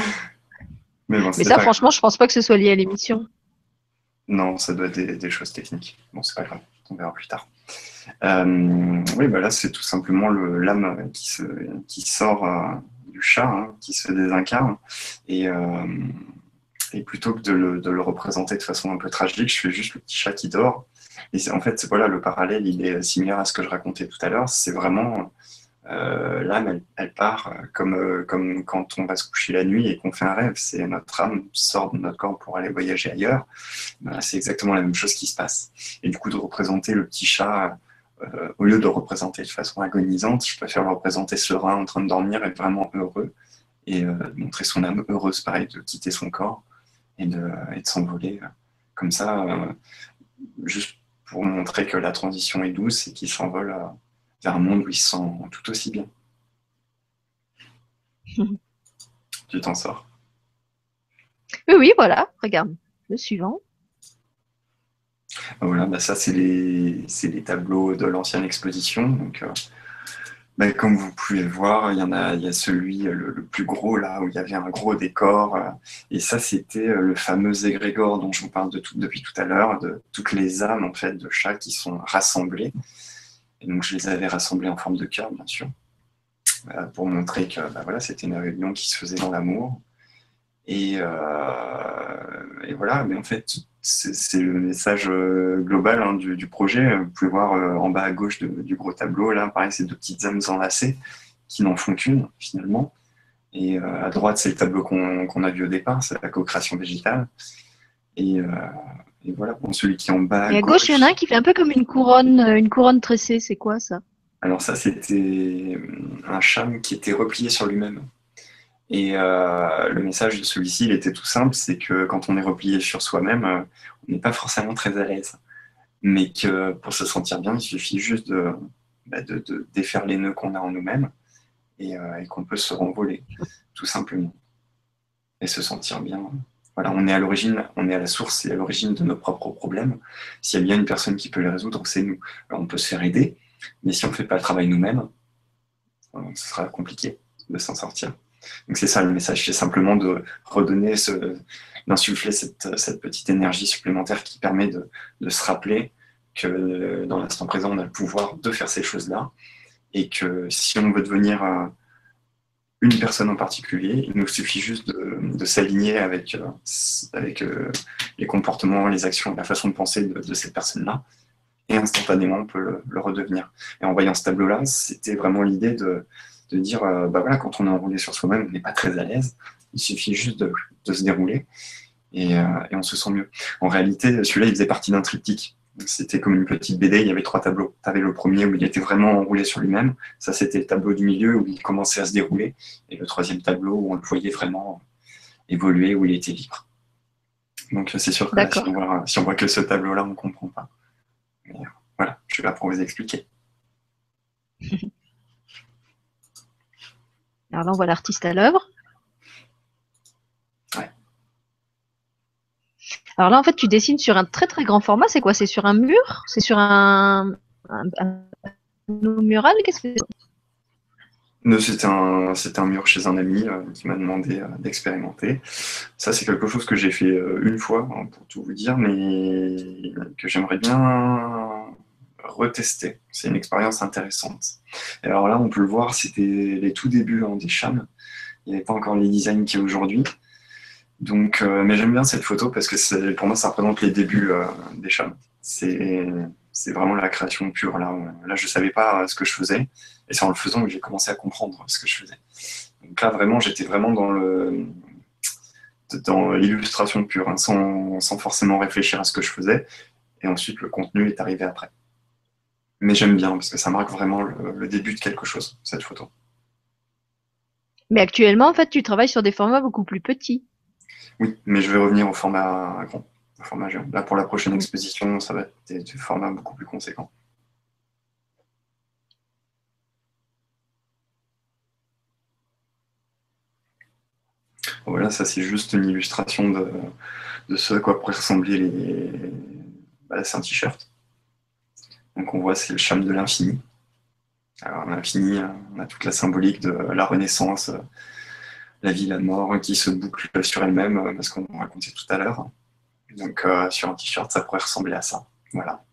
Mais bon, Mais c'est ça, pas franchement, je pense pas que ce soit lié à l'émission. Non, ça doit être des, des choses techniques. Bon, c'est pas grave, on verra plus tard. Euh, oui, bah là, c'est tout simplement le l'âme qui, sort euh, du chat, hein, qui se désincarne. Et, euh, et plutôt que de le, de le représenter de façon un peu tragique, je fais juste le petit chat qui dort. Et en fait, voilà, le parallèle, il est similaire à ce que je racontais tout à l'heure. C'est vraiment euh, l'âme, elle, part euh, comme, euh, comme quand on va se coucher la nuit et qu'on fait un rêve. C'est notre âme sort de notre corps pour aller voyager ailleurs. C'est exactement la même chose qui se passe. Et du coup, de représenter le petit chat, au lieu de le représenter de façon agonisante, je préfère le représenter serein, en train de dormir et vraiment heureux. Et montrer son âme heureuse, pareil, de quitter son corps et de, et de s'envoler comme ça, juste pour montrer que la transition est douce et qu'il s'envole vers un monde où il se sent tout aussi bien. tu t'en sors? Oui, oui, voilà, regarde. Le suivant. Voilà, bah ça c'est les, c'est les tableaux de l'ancienne exposition. Donc, euh, bah, comme vous pouvez le voir, il y en a, il y a celui euh, le, le plus gros là où il y avait un gros décor. euh, et ça c'était le fameux égrégore dont je vous parle de tout- depuis tout à l'heure, de toutes les âmes en fait de chats qui sont rassemblées. Et donc je les avais rassemblées en forme de cœur bien sûr, euh, pour montrer que bah, voilà c'était une réunion qui se faisait dans l'amour. Et, euh, voilà, mais en fait, c'est le message euh, global hein, du, projet. Vous pouvez voir en bas à gauche du gros tableau, là, pareil, c'est deux petites âmes enlacées qui n'en font qu'une, finalement. Et à droite, c'est le tableau qu'on a vu au départ, c'est la co-création végétale. Et, et voilà, bon, celui qui est en bas Et à gauche, il y en a un qui fait un peu comme une couronne, euh, une couronne tressée. C'est quoi ça? Alors ça, c'était un cham qui était replié sur lui-même. Et euh, le message de celui-ci, il était tout simple, c'est que quand on est replié sur soi-même, euh, on n'est pas forcément très à l'aise. Mais que pour se sentir bien, il suffit juste de, bah, de, de défaire les nœuds qu'on a en nous-mêmes et, euh, et qu'on peut se renvoler, tout simplement. Et se sentir bien. On est à l'origine, on est à la source et à l'origine de nos propres problèmes. S'il y a bien une personne qui peut les résoudre, c'est nous. On peut se faire aider, mais si on ne fait pas le travail nous-mêmes, ce sera compliqué de s'en sortir. Donc c'est ça le message, c'est simplement de redonner, d'insuffler cette, petite énergie supplémentaire qui permet de, se rappeler que dans l'instant présent, on a le pouvoir de faire ces choses-là et que si on veut devenir une personne en particulier, il nous suffit juste de, s'aligner avec, euh, avec euh, les comportements, les actions, la façon de penser de, cette personne-là et instantanément on peut le, redevenir. Et en voyant ce tableau-là, c'était vraiment l'idée de, de dire, euh, bah voilà, quand on est enroulé sur soi-même, on n'est pas très à l'aise, il suffit juste de, de se dérouler et, euh, et on se sent mieux. En réalité, celui-là, il faisait partie d'un triptyque. C'était comme une petite BD, il y avait trois tableaux. Tu avais le premier où il était vraiment enroulé sur lui-même, ça c'était le tableau du milieu où il commençait à se dérouler, et le troisième tableau où on le voyait vraiment évoluer, où il était libre. Donc c'est sûr que là, si, D'accord. on voit, si on voit que ce tableau-là, on ne comprend pas. Mais, euh, voilà, je suis là pour vous expliquer. Alors là, on voit l'artiste à l'œuvre. Ouais. Alors là, en fait, tu dessines sur un très très grand format. C'est quoi? C'est sur un mur? C'est sur un, un, un mural? Qu'est-ce un, mur chez un ami euh, qui m'a demandé euh, d'expérimenter. Ça, c'est quelque chose que j'ai fait euh, une fois, hein, pour tout vous dire, mais que j'aimerais bien retester. C'est une expérience intéressante. Et alors là, on peut le voir, c'était les tout débuts en des chams. Il n'y avait pas encore les designs qu'il y a aujourd'hui. Donc, euh, mais j'aime bien cette photo parce que pour moi, ça représente les débuts euh, des chams. C'est vraiment la création pure. Là, là je ne savais pas ce que je faisais. Et c'est en le faisant que j'ai commencé à comprendre ce que je faisais. Donc là, vraiment, j'étais vraiment dans l'illustration pure, hein, sans, forcément réfléchir à ce que je faisais. Et ensuite, le contenu est arrivé après. Mais j'aime bien parce que ça marque vraiment le, début de quelque chose, cette photo. Mais actuellement, en fait, tu travailles sur des formats beaucoup plus petits. Oui, mais je vais revenir au format grand, au format géant. Là, pour la prochaine exposition, ça va être des, formats beaucoup plus conséquents. Voilà, ça c'est juste une illustration de, ce à quoi pourrait ressembler les. Bah, c'est un t-shirt. Donc on voit c'est le cham de l'infini. Alors l'infini, on a toute la symbolique de la renaissance, la vie, la mort qui se boucle sur elle-même, parce qu'on racontait tout à l'heure. Donc euh, sur un t-shirt, ça pourrait ressembler à ça. Voilà.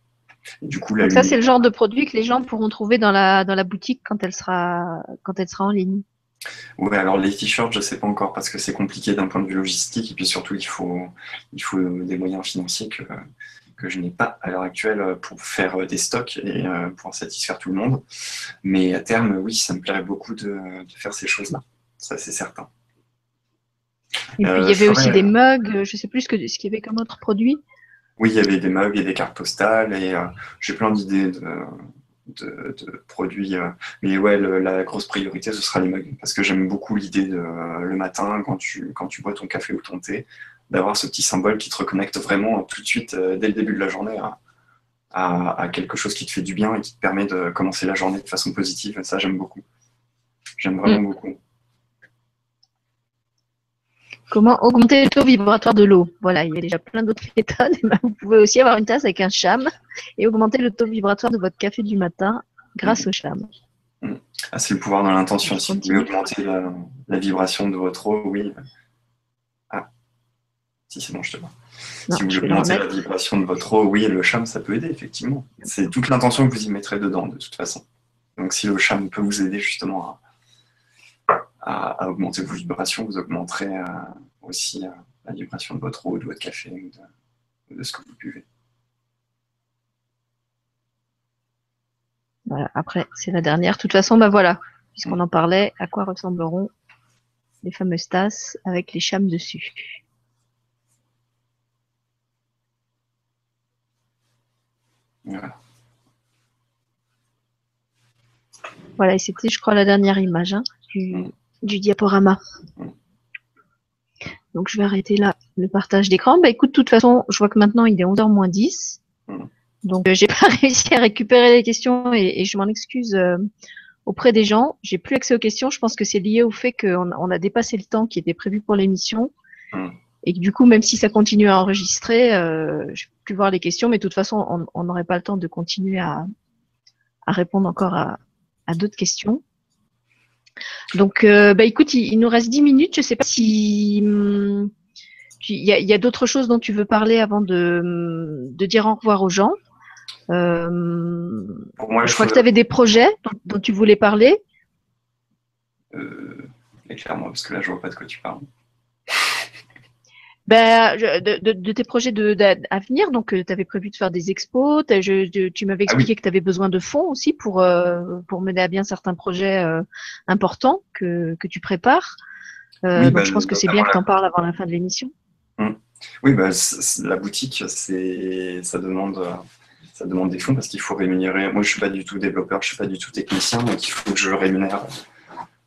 du coup, Donc ça, c'est le genre de produit que les gens pourront trouver dans la, dans la boutique quand elle sera, quand elle sera en ligne. Oui, alors les t-shirts, je ne sais pas encore parce que c'est compliqué d'un point de vue logistique et puis surtout il faut, il faut des moyens financiers que, que je n'ai pas à l'heure actuelle euh, pour faire euh, des stocks et euh, pour satisfaire tout le monde. Mais à terme, oui, ça me plairait beaucoup de, faire ces choses-là. Ça, c'est certain. Et puis, il y avait aussi des mugs, je ne sais plus ce qu'il y avait comme autre produit. Oui, il y avait des mugs et des cartes postales et j'ai plein d'idées de, produits. mais ouais, la grosse priorité, ce sera les mugs parce que j'aime beaucoup l'idée de le matin, quand tu, quand tu bois ton café ou ton thé, d'avoir ce petit symbole qui te reconnecte vraiment tout de suite, euh, dès le début de la journée, à, quelque chose qui te fait du bien et qui te permet de commencer la journée de façon positive. Ça, j'aime beaucoup. J'aime vraiment mm. beaucoup. Comment augmenter le taux vibratoire de l'eau? Voilà, il y a déjà plein d'autres méthodes. Ben, vous pouvez aussi avoir une tasse avec un cham et augmenter le taux vibratoire de votre café du matin grâce au cham. Ah, c'est le pouvoir de l'intention. Si vous voulez augmenter la, la, vibration de votre eau, oui, si c'est bon, je te vois. si vous voulez augmenter la vibration de votre eau, oui, le cham, ça peut aider, effectivement. C'est toute l'intention que vous y mettrez dedans, de toute façon. Donc si le cham peut vous aider justement à, augmenter vos vibrations, vous augmenterez euh, aussi euh, la vibration de votre eau, de votre café, ou de, ce que vous buvez. Voilà, après, c'est la dernière. De toute façon, bah voilà, puisqu'on en parlait, à quoi ressembleront les fameuses tasses avec les chams dessus? Voilà. et c'était, je crois, la dernière image hein, du, diaporama. Donc, je vais arrêter là le partage d'écran. Bah, écoute, de toute façon, je vois que maintenant, il est 11h moins 10. Donc, euh, j'ai pas réussi à récupérer les questions et, je m'en excuse euh, auprès des gens. J'ai plus accès aux questions. Je pense que c'est lié au fait qu'on on a dépassé le temps qui était prévu pour l'émission. Et du coup, même si ça continue à enregistrer, euh, je peux plus voir les questions, mais de toute façon, on n'aurait pas le temps de continuer à, répondre encore à, d'autres questions. Donc, euh, bah écoute, il, nous reste 10 minutes. Je ne sais pas si hum, il y a, d'autres choses dont tu veux parler avant de, dire au revoir aux gens. Euh, moi, je, crois que tu avais des projets dont, tu voulais parler. éclaire-moi, parce que là, je vois pas de quoi tu parles ben, de, tes projets de, à venir. Donc, euh, tu avais prévu de faire des expos. tu m'avais ah expliqué que tu avais besoin de fonds aussi pour, euh, pour mener à bien certains projets euh, importants que, que tu prépares. donc, bah, je pense que c'est bien que tu en parles avant la fin de l'émission. Hum. Oui, bah, la boutique, ça demande, ça demande des fonds parce qu'il faut rémunérer. Moi, je suis pas du tout développeur, je suis pas du tout technicien, donc il faut que je rémunère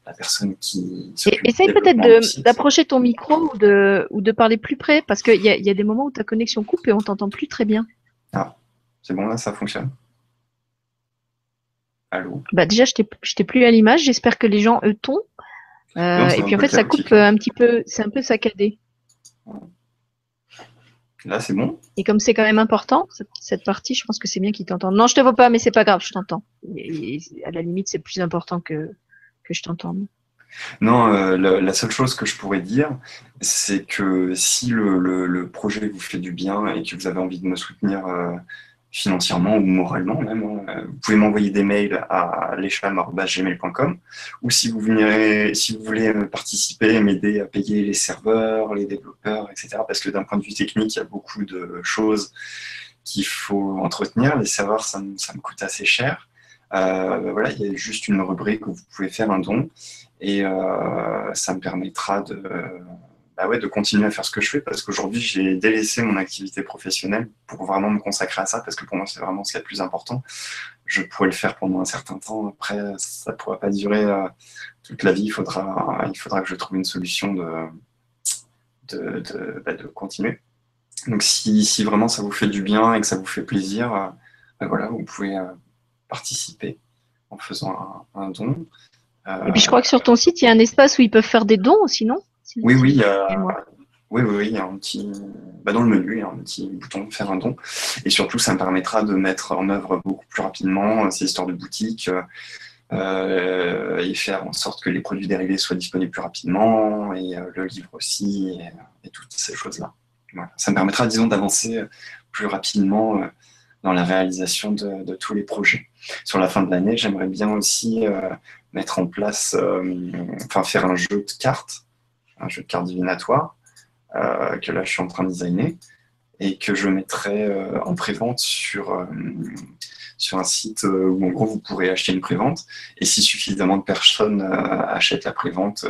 la personne qui. Essaye peut-être d'approcher ton micro ou de, ou de parler plus près, parce qu'il y a, y a des moments où ta connexion coupe et on t'entend plus très bien. Ah, c'est bon là, ça fonctionne. Allô? Bah Déjà, je t'ai plus à l'image, j'espère que les gens eux t'ont. Euh, et puis en fait, ça coupe un petit peu, c'est un peu saccadé. Là, c'est bon? Et comme c'est quand même important, cette, partie, je pense que c'est bien qu'ils t'entendent. Non, je te vois pas, mais c'est pas grave, je t'entends. À la limite, c'est plus important que, que je t'entende. Non, euh, la, seule chose que je pourrais dire, c'est que si le, projet vous fait du bien et que vous avez envie de me soutenir euh, financièrement ou moralement même. Hein. Vous pouvez m'envoyer des mails à lescham.gmail.com ou si vous, venez, si vous voulez participer, m'aider à payer les serveurs, les développeurs, etc. Parce que d'un point de vue technique, il y a beaucoup de choses qu'il faut entretenir. Les serveurs, ça, ça, me coûte assez cher. Euh, voilà, il y a juste une rubrique où vous pouvez faire un don et euh, ça me permettra de bah ouais, de continuer à faire ce que je fais parce qu'aujourd'hui, j'ai délaissé mon activité professionnelle pour vraiment me consacrer à ça parce que pour moi, c'est vraiment ce qui est le plus important. Je pourrais le faire pendant un certain temps. Après, ça ne pourra pas durer euh, toute la vie. Il faudra, il faudra que je trouve une solution de, de, de, bah, de continuer. Donc, si, si, vraiment ça vous fait du bien et que ça vous fait plaisir, bah voilà, vous pouvez participer en faisant un, un don. et puis, je crois que sur ton site, il y a un espace où ils peuvent faire des dons aussi, non? Oui, oui, oui, oui, il y a un petit. Bah, dans le menu, il y a un petit bouton faire un don. Et surtout, ça me permettra de mettre en œuvre beaucoup plus rapidement ces histoires de boutique euh, et faire en sorte que les produits dérivés soient disponibles plus rapidement et euh, le livre aussi et, toutes ces choses-là. Ça me permettra, disons, d'avancer plus rapidement euh, dans la réalisation de, tous les projets. Sur la fin de l'année, j'aimerais bien aussi mettre en place, enfin faire un jeu de cartes un jeu de cartes divinatoire euh, que là je suis en train de designer et que je mettrai euh, en prévente sur, euh, sur un site où en gros vous pourrez acheter une prévente et si suffisamment de personnes achètent la prévente,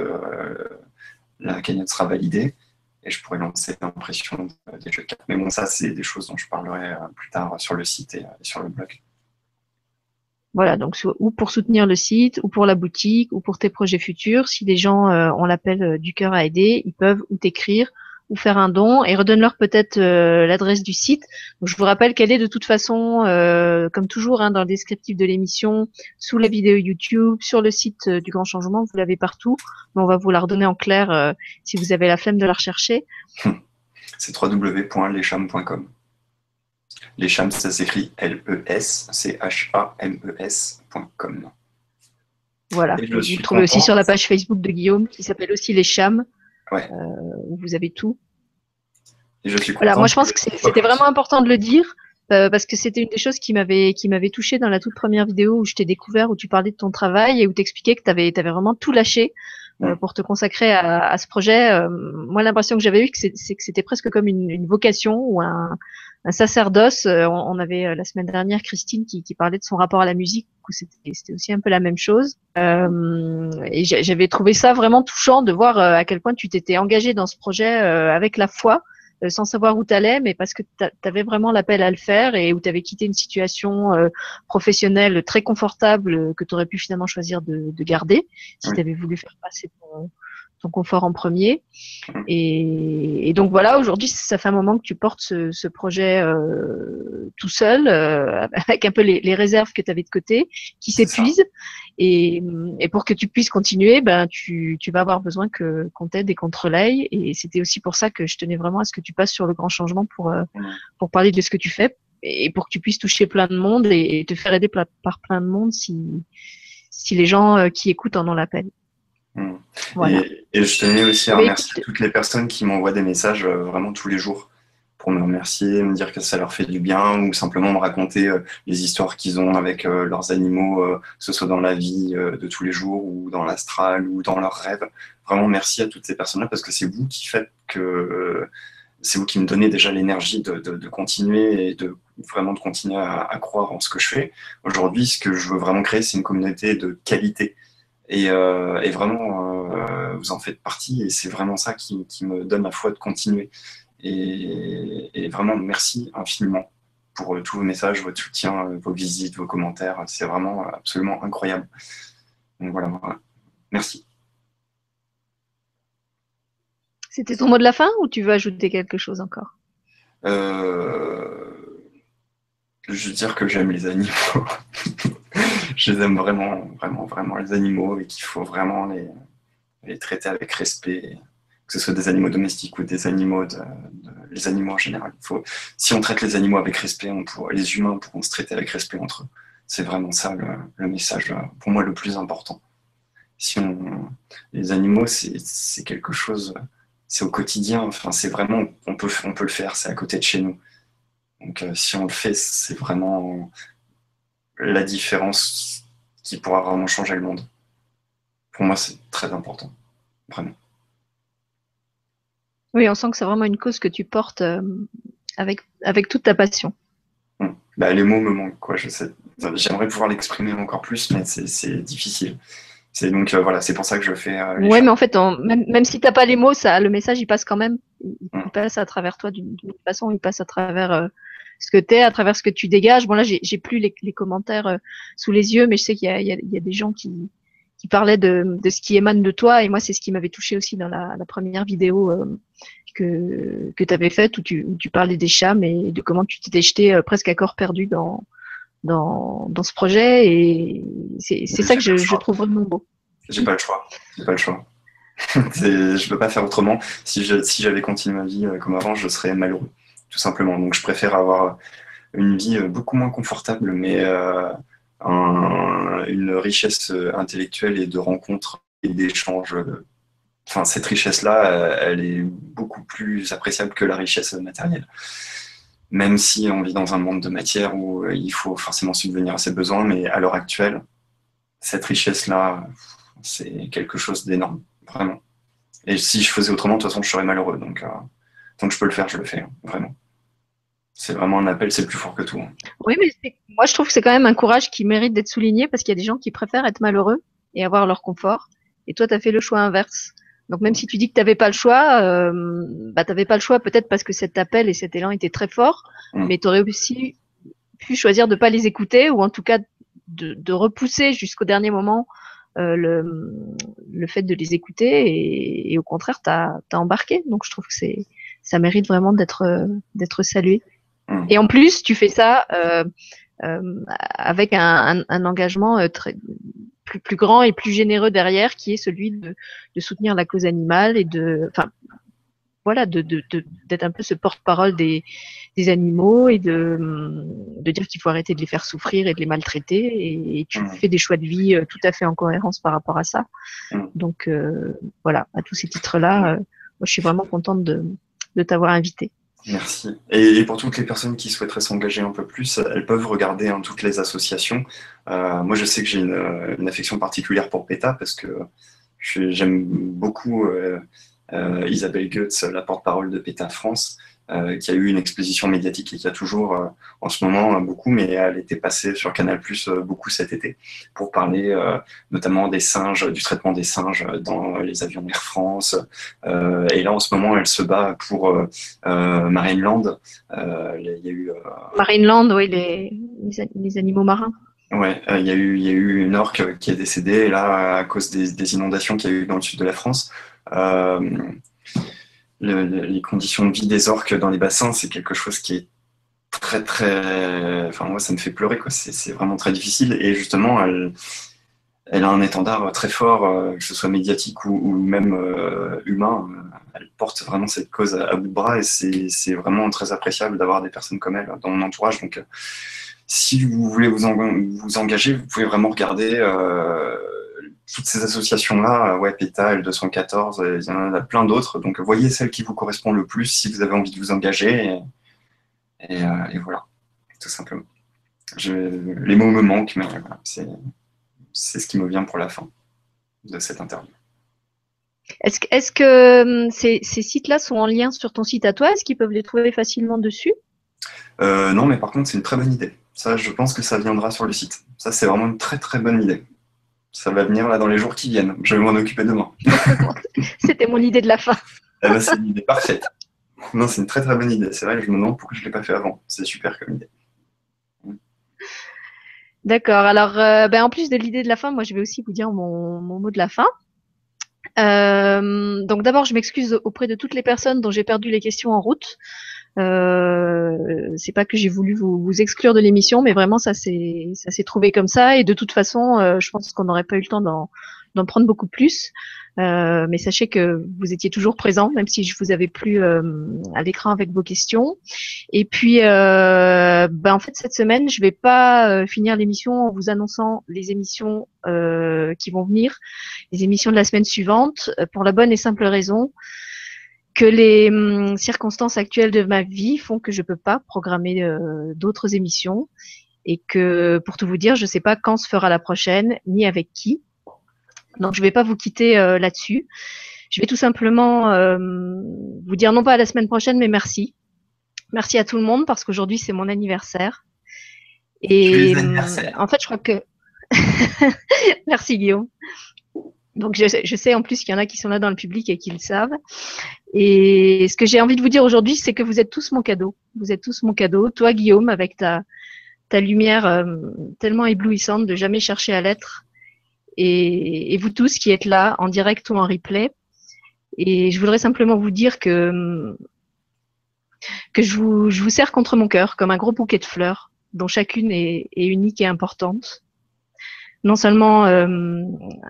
la cagnotte sera validée et je pourrais lancer l'impression des jeux de cartes. Mais bon, ça, c'est des choses dont je parlerai plus tard sur le site et sur le blog. Voilà, donc ou pour soutenir le site, ou pour la boutique, ou pour tes projets futurs. Si des gens euh, ont l'appel euh, du cœur à aider, ils peuvent ou t'écrire ou faire un don et redonne-leur peut-être euh, l'adresse du site. Donc, je vous rappelle qu'elle est de toute façon, comme toujours, hein, dans le descriptif de l'émission, sous la vidéo YouTube, sur le site du Grand Changement, vous l'avez partout. Mais on va vous la redonner en clair si vous avez la flemme de la rechercher. C'est www.lescham.com. Les Chams, ça s'écrit L-E-S-C-H-A-M-E-S.com. Voilà. vous le trouvez aussi sur la page Facebook de Guillaume qui s'appelle aussi Les Chams. Ouais. Euh, où vous avez tout. Et je suis voilà, moi je pense que c'était vraiment important de le dire euh, parce que c'était une des choses qui m'avait qui m'avait touché dans la toute première vidéo où je t'ai découvert où tu parlais de ton travail et où tu expliquais que tu avais, avais, vraiment tout lâché euh, pour te consacrer à, à ce projet. Euh, moi l'impression que j'avais eu c'est que c'était presque comme une, une, vocation ou un, un sacerdoce. Euh, on, avait euh, la semaine dernière Christine qui, qui, parlait de son rapport à la musique. C'était aussi un peu la même chose. Euh, et j'avais trouvé ça vraiment touchant de voir à quel point tu t'étais engagé dans ce projet avec la foi, sans savoir où tu allais, mais parce que tu avais vraiment l'appel à le faire et où tu avais quitté une situation professionnelle très confortable que tu aurais pu finalement choisir de, de garder si tu avais voulu faire passer ton, ton confort en premier. Et, donc voilà, aujourd'hui, ça fait un moment que tu portes ce, projet euh, tout seul, euh, avec un peu les, réserves que tu avais de côté, qui s'épuisent. Et, pour que tu puisses continuer, ben, tu, vas avoir besoin que qu'on t'aide et qu'on te relaye. Et c'était aussi pour ça que je tenais vraiment à ce que tu passes sur le grand changement pour, euh, pour parler de ce que tu fais et pour que tu puisses toucher plein de monde et, te faire aider par, plein de monde si, si les gens qui écoutent en ont l'appel. Hmm. Et, je tenais aussi à remercier toutes les personnes qui m'envoient des messages euh, vraiment tous les jours pour me remercier, me dire que ça leur fait du bien ou simplement me raconter euh, les histoires qu'ils ont avec euh, leurs animaux, que ce soit dans la vie de tous les jours ou dans l'astral ou dans leurs rêves. Vraiment merci à toutes ces personnes-là parce que c'est vous qui faites que c'est vous qui me donnez déjà l'énergie de, continuer et de vraiment de continuer à, croire en ce que je fais. Aujourd'hui, ce que je veux vraiment créer, c'est une communauté de qualité et, euh, vraiment, euh, vous en faites partie et c'est vraiment ça qui, me donne la foi de continuer. Et, vraiment, merci infiniment pour euh, tous vos messages, votre soutien, vos visites, vos commentaires. C'est vraiment absolument incroyable. Donc voilà, merci. C'était ton mot de la fin ou tu veux ajouter quelque chose encore? Euh, Je veux dire que j'aime les animaux. je les aime vraiment, vraiment, vraiment les animaux et qu'il faut vraiment les, traiter avec respect, que ce soit des animaux domestiques ou des animaux, les animaux en général. Faut, si on traite les animaux avec respect, on les humains pourront se traiter avec respect entre eux. C'est vraiment ça le, message, pour moi, le plus important. Si les animaux, c'est quelque chose, c'est au quotidien. Enfin, c'est vraiment, on peut, on peut le faire, c'est à côté de chez nous. Donc si on le fait, c'est vraiment la différence qui pourra vraiment changer le monde. Pour moi, c'est très important, vraiment. Oui, on sent que c'est vraiment une cause que tu portes avec, avec toute ta passion. Hum. Bah, les mots me manquent, quoi. Je sais. J'aimerais pouvoir l'exprimer encore plus, mais c'est difficile. C'est donc euh, voilà, c'est pour ça que je fais. Euh, ouais, mais en fait, même, même, si t'as pas les mots, ça, le message il passe quand même. Il, hum. passe à travers toi d'une façon, il passe à travers euh, ce que t'es, à travers ce que tu dégages. Bon là, j'ai plus les, les commentaires sous les yeux, mais je sais qu'il y, y, y a, des gens qui, qui parlaient de, de, ce qui émane de toi, et moi c'est ce qui m'avait touché aussi dans la, la première vidéo que, que tu avais faite où tu, où tu parlais des chats, mais de comment tu t'étais jeté presque à corps perdu dans dans, dans ce projet et c'est ça que je, je, trouve vraiment beau. J'ai pas le choix. J'ai pas le choix. je peux pas faire autrement. Si j'avais si continué ma vie euh, comme avant, je serais malheureux, tout simplement. Donc je préfère avoir une vie euh, beaucoup moins confortable, mais euh, un, une richesse intellectuelle et de rencontres et d'échanges. Enfin, cette richesse-là, elle est beaucoup plus appréciable que la richesse matérielle même si on vit dans un monde de matière où euh, il faut forcément subvenir à ses besoins, mais à l'heure actuelle, cette richesse-là, c'est quelque chose d'énorme, vraiment. Et si je faisais autrement, de toute façon, je serais malheureux. Donc, euh, tant que je peux le faire, je le fais, hein, vraiment. C'est vraiment un appel, c'est plus fort que tout. Hein. Oui, mais moi, je trouve que c'est quand même un courage qui mérite d'être souligné parce qu'il y a des gens qui préfèrent être malheureux et avoir leur confort. Et toi, tu as fait le choix inverse. Donc même si tu dis que tu n'avais pas le choix, euh, bah, tu n'avais pas le choix peut-être parce que cet appel et cet élan étaient très forts, mm. mais tu aurais aussi pu choisir de ne pas les écouter ou en tout cas de, de repousser jusqu'au dernier moment euh, le, le, fait de les écouter et, et au contraire, tu as, embarqué. Donc je trouve que c'est ça mérite vraiment d'être d'être salué. Mm. Et en plus, tu fais ça euh, euh avec un, un, un engagement euh, très, plus, plus grand et plus généreux derrière, qui est celui de, de soutenir la cause animale et de, enfin, voilà, de, de, d'être un peu ce porte-parole des, des animaux et de, de dire qu'il faut arrêter de les faire souffrir et de les maltraiter. Et, tu mmh. fais des choix de vie euh, tout à fait en cohérence par rapport à ça. Mmh. Donc euh, voilà, à tous ces titres-là, euh, moi je suis vraiment contente de, de t'avoir invité. Merci. Et, pour toutes les personnes qui souhaiteraient s'engager un peu plus, elles peuvent regarder hein, toutes les associations. Euh, moi, je sais que j'ai une, affection particulière pour PETA parce que j'aime beaucoup euh, euh, Isabelle Goetz, la porte-parole de PETA France. Euh, qui a eu une exposition médiatique et qui a toujours euh, en ce moment beaucoup, mais elle était passée sur Canal Plus euh, beaucoup cet été pour parler notamment des singes, du traitement des singes dans les avions Air France. et là, en ce moment, elle se bat pour Marineland. Il y a eu Marineland, oui, les, les, animaux marins. Ouais, il y a eu y a eu une orque qui est décédée et là à cause des, des inondations qu'il y a eu dans le sud de la France. Euh, les conditions de vie des orques dans les bassins, c'est quelque chose qui est très très. Enfin, moi, ça me fait pleurer, quoi. C'est vraiment très difficile. Et justement, elle, elle a un étendard très fort, euh, que ce soit médiatique ou, même euh, humain. Elle porte vraiment cette cause à, bout de bras et c'est vraiment très appréciable d'avoir des personnes comme elle dans mon entourage. Donc, euh, si vous voulez vous, vous engager, vous pouvez vraiment regarder toutes ces associations-là, euh, ouais, PETA, L214, euh, il y en a plein d'autres. Donc, voyez celle qui vous correspond le plus si vous avez envie de vous engager. Et, euh, voilà, tout simplement. les mots me manquent, mais c'est ce qui me vient pour la fin de cette interview. Est-ce que, ces, sites-là sont en lien sur ton site à toi? Est-ce qu'ils peuvent les trouver facilement dessus? Non, mais par contre, c'est une très bonne idée. Ça, je pense que ça viendra sur le site. Ça, c'est vraiment une très très bonne idée. Ça va venir là dans les jours qui viennent. Je vais m'en occuper demain. C'était mon idée de la fin. Eh ben, c'est une idée parfaite. Non, c'est une très très bonne idée. C'est vrai que je me demande pourquoi je ne l'ai pas fait avant. C'est super comme idée. D'accord. Alors, euh, ben, en plus de l'idée de la fin, moi, je vais aussi vous dire mon, mot de la fin. Euh, donc, d'abord, je m'excuse auprès de toutes les personnes dont j'ai perdu les questions en route. Euh, c'est pas que j'ai voulu vous, vous, exclure de l'émission, mais vraiment ça s'est ça s'est trouvé comme ça. Et de toute façon, euh, je pense qu'on n'aurait pas eu le temps d'en prendre beaucoup plus. Euh, mais sachez que vous étiez toujours présent, même si je vous avais plus euh, à l'écran avec vos questions. Et puis, euh, ben en fait, cette semaine, je vais pas finir l'émission en vous annonçant les émissions qui vont venir, les émissions de la semaine suivante, pour la bonne et simple raison que les hum, circonstances actuelles de ma vie font que je peux pas programmer euh, d'autres émissions et que pour tout vous dire, je sais pas quand se fera la prochaine ni avec qui. Donc je vais pas vous quitter euh, là-dessus. Je vais tout simplement euh, vous dire non pas à la semaine prochaine, mais merci. Merci à tout le monde parce qu'aujourd'hui c'est mon anniversaire. Et hum, en fait, je crois que merci Guillaume. Donc je, sais en plus qu'il y en a qui sont là dans le public et qui le savent. Et ce que j'ai envie de vous dire aujourd'hui, c'est que vous êtes tous mon cadeau. Vous êtes tous mon cadeau. Toi, Guillaume, avec ta, ta lumière euh, tellement éblouissante de jamais chercher à l'être. Et, vous tous qui êtes là, en direct ou en replay. Et je voudrais simplement vous dire que, que je, vous, je vous sers contre mon cœur comme un gros bouquet de fleurs dont chacune est unique et importante. Non seulement euh,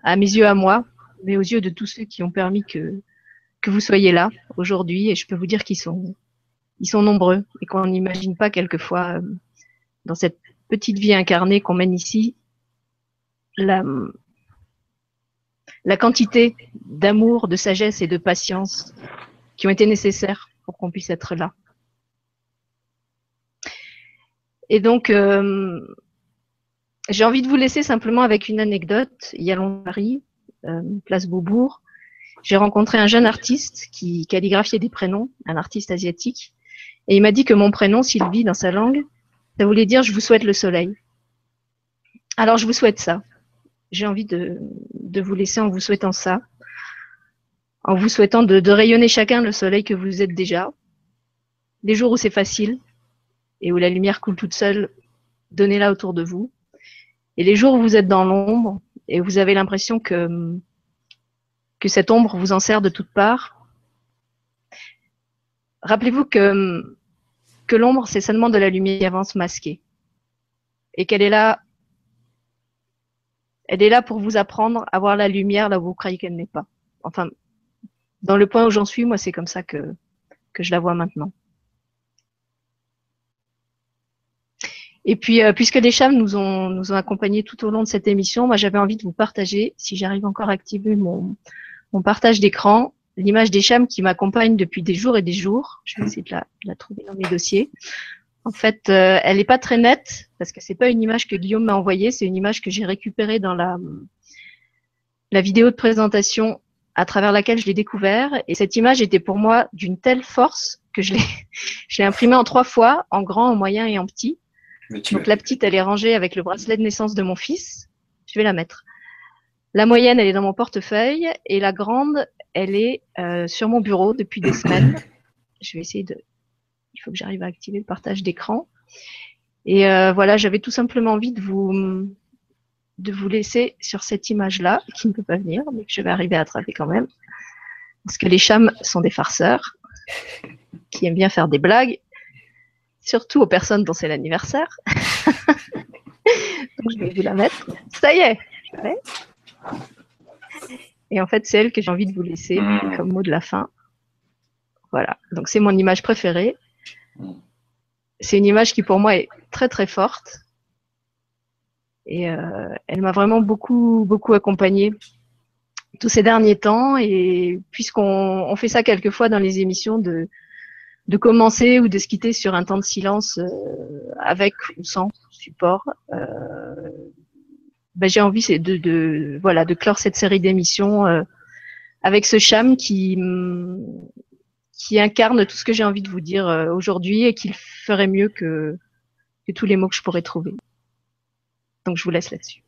à mes yeux à moi, mais aux yeux de tous ceux qui ont permis que, que vous soyez là aujourd'hui et je peux vous dire qu'ils sont, ils sont nombreux et qu'on n'imagine pas quelquefois euh, dans cette petite vie incarnée qu'on mène ici la, la quantité d'amour, de sagesse et de patience qui ont été nécessaires pour qu'on puisse être là. Et donc, euh, j'ai envie de vous laisser simplement avec une anecdote. Il y a longtemps, Paris, euh, place Beaubourg, j'ai rencontré un jeune artiste qui calligraphiait des prénoms, un artiste asiatique, et il m'a dit que mon prénom, Sylvie, dans sa langue, ça voulait dire je vous souhaite le soleil. Alors je vous souhaite ça. J'ai envie de, vous laisser en vous souhaitant ça, en vous souhaitant de, de rayonner chacun le soleil que vous êtes déjà. Les jours où c'est facile et où la lumière coule toute seule, donnez-la autour de vous. Et les jours où vous êtes dans l'ombre et vous avez l'impression que que cette ombre vous en sert de toutes parts. Rappelez-vous que, que l'ombre, c'est seulement de la lumière avance masquée. Et qu'elle est là, elle est là pour vous apprendre à voir la lumière là où vous croyez qu'elle n'est pas. Enfin, dans le point où j'en suis, moi, c'est comme ça que, que je la vois maintenant. Et puis, euh, puisque les chams nous ont, nous ont accompagnés tout au long de cette émission, moi, j'avais envie de vous partager, si j'arrive encore à activer mon, mon partage d'écran, l'image des chams qui m'accompagne depuis des jours et des jours. Je vais essayer de la, trouver dans mes dossiers. En fait, euh, elle n'est pas très nette parce que c'est pas une image que Guillaume m'a envoyée, c'est une image que j'ai récupérée dans la, la vidéo de présentation à travers laquelle je l'ai découvert. Et cette image était pour moi d'une telle force que je l'ai imprimée en trois fois, en grand, en moyen et en petit. Donc la petite, elle est rangée avec le bracelet de naissance de mon fils. Je vais la mettre. La moyenne, elle est dans mon portefeuille et la grande, elle est euh, sur mon bureau depuis des semaines. Je vais essayer de. Il faut que j'arrive à activer le partage d'écran. Et euh, voilà, j'avais tout simplement envie de vous de vous laisser sur cette image-là, qui ne peut pas venir, mais que je vais arriver à attraper quand même. Parce que les chams sont des farceurs qui aiment bien faire des blagues, surtout aux personnes dont c'est l'anniversaire. Donc je vais vous la mettre. Ça y est. Et en fait, c'est elle que j'ai envie de vous laisser mmh. comme mot de la fin. Voilà. Donc, c'est mon image préférée. C'est une image qui, pour moi, est très, très forte. Et euh, elle m'a vraiment beaucoup, beaucoup accompagnée tous ces derniers temps. Et puisqu'on on fait ça quelquefois dans les émissions de, de commencer ou de se quitter sur un temps de silence euh, avec ou sans support, euh, ben, j'ai envie de, de, voilà, de clore cette série d'émissions euh, avec ce cham qui, qui incarne tout ce que j'ai envie de vous dire euh, aujourd'hui et qui ferait mieux que, que tous les mots que je pourrais trouver. Donc je vous laisse là-dessus.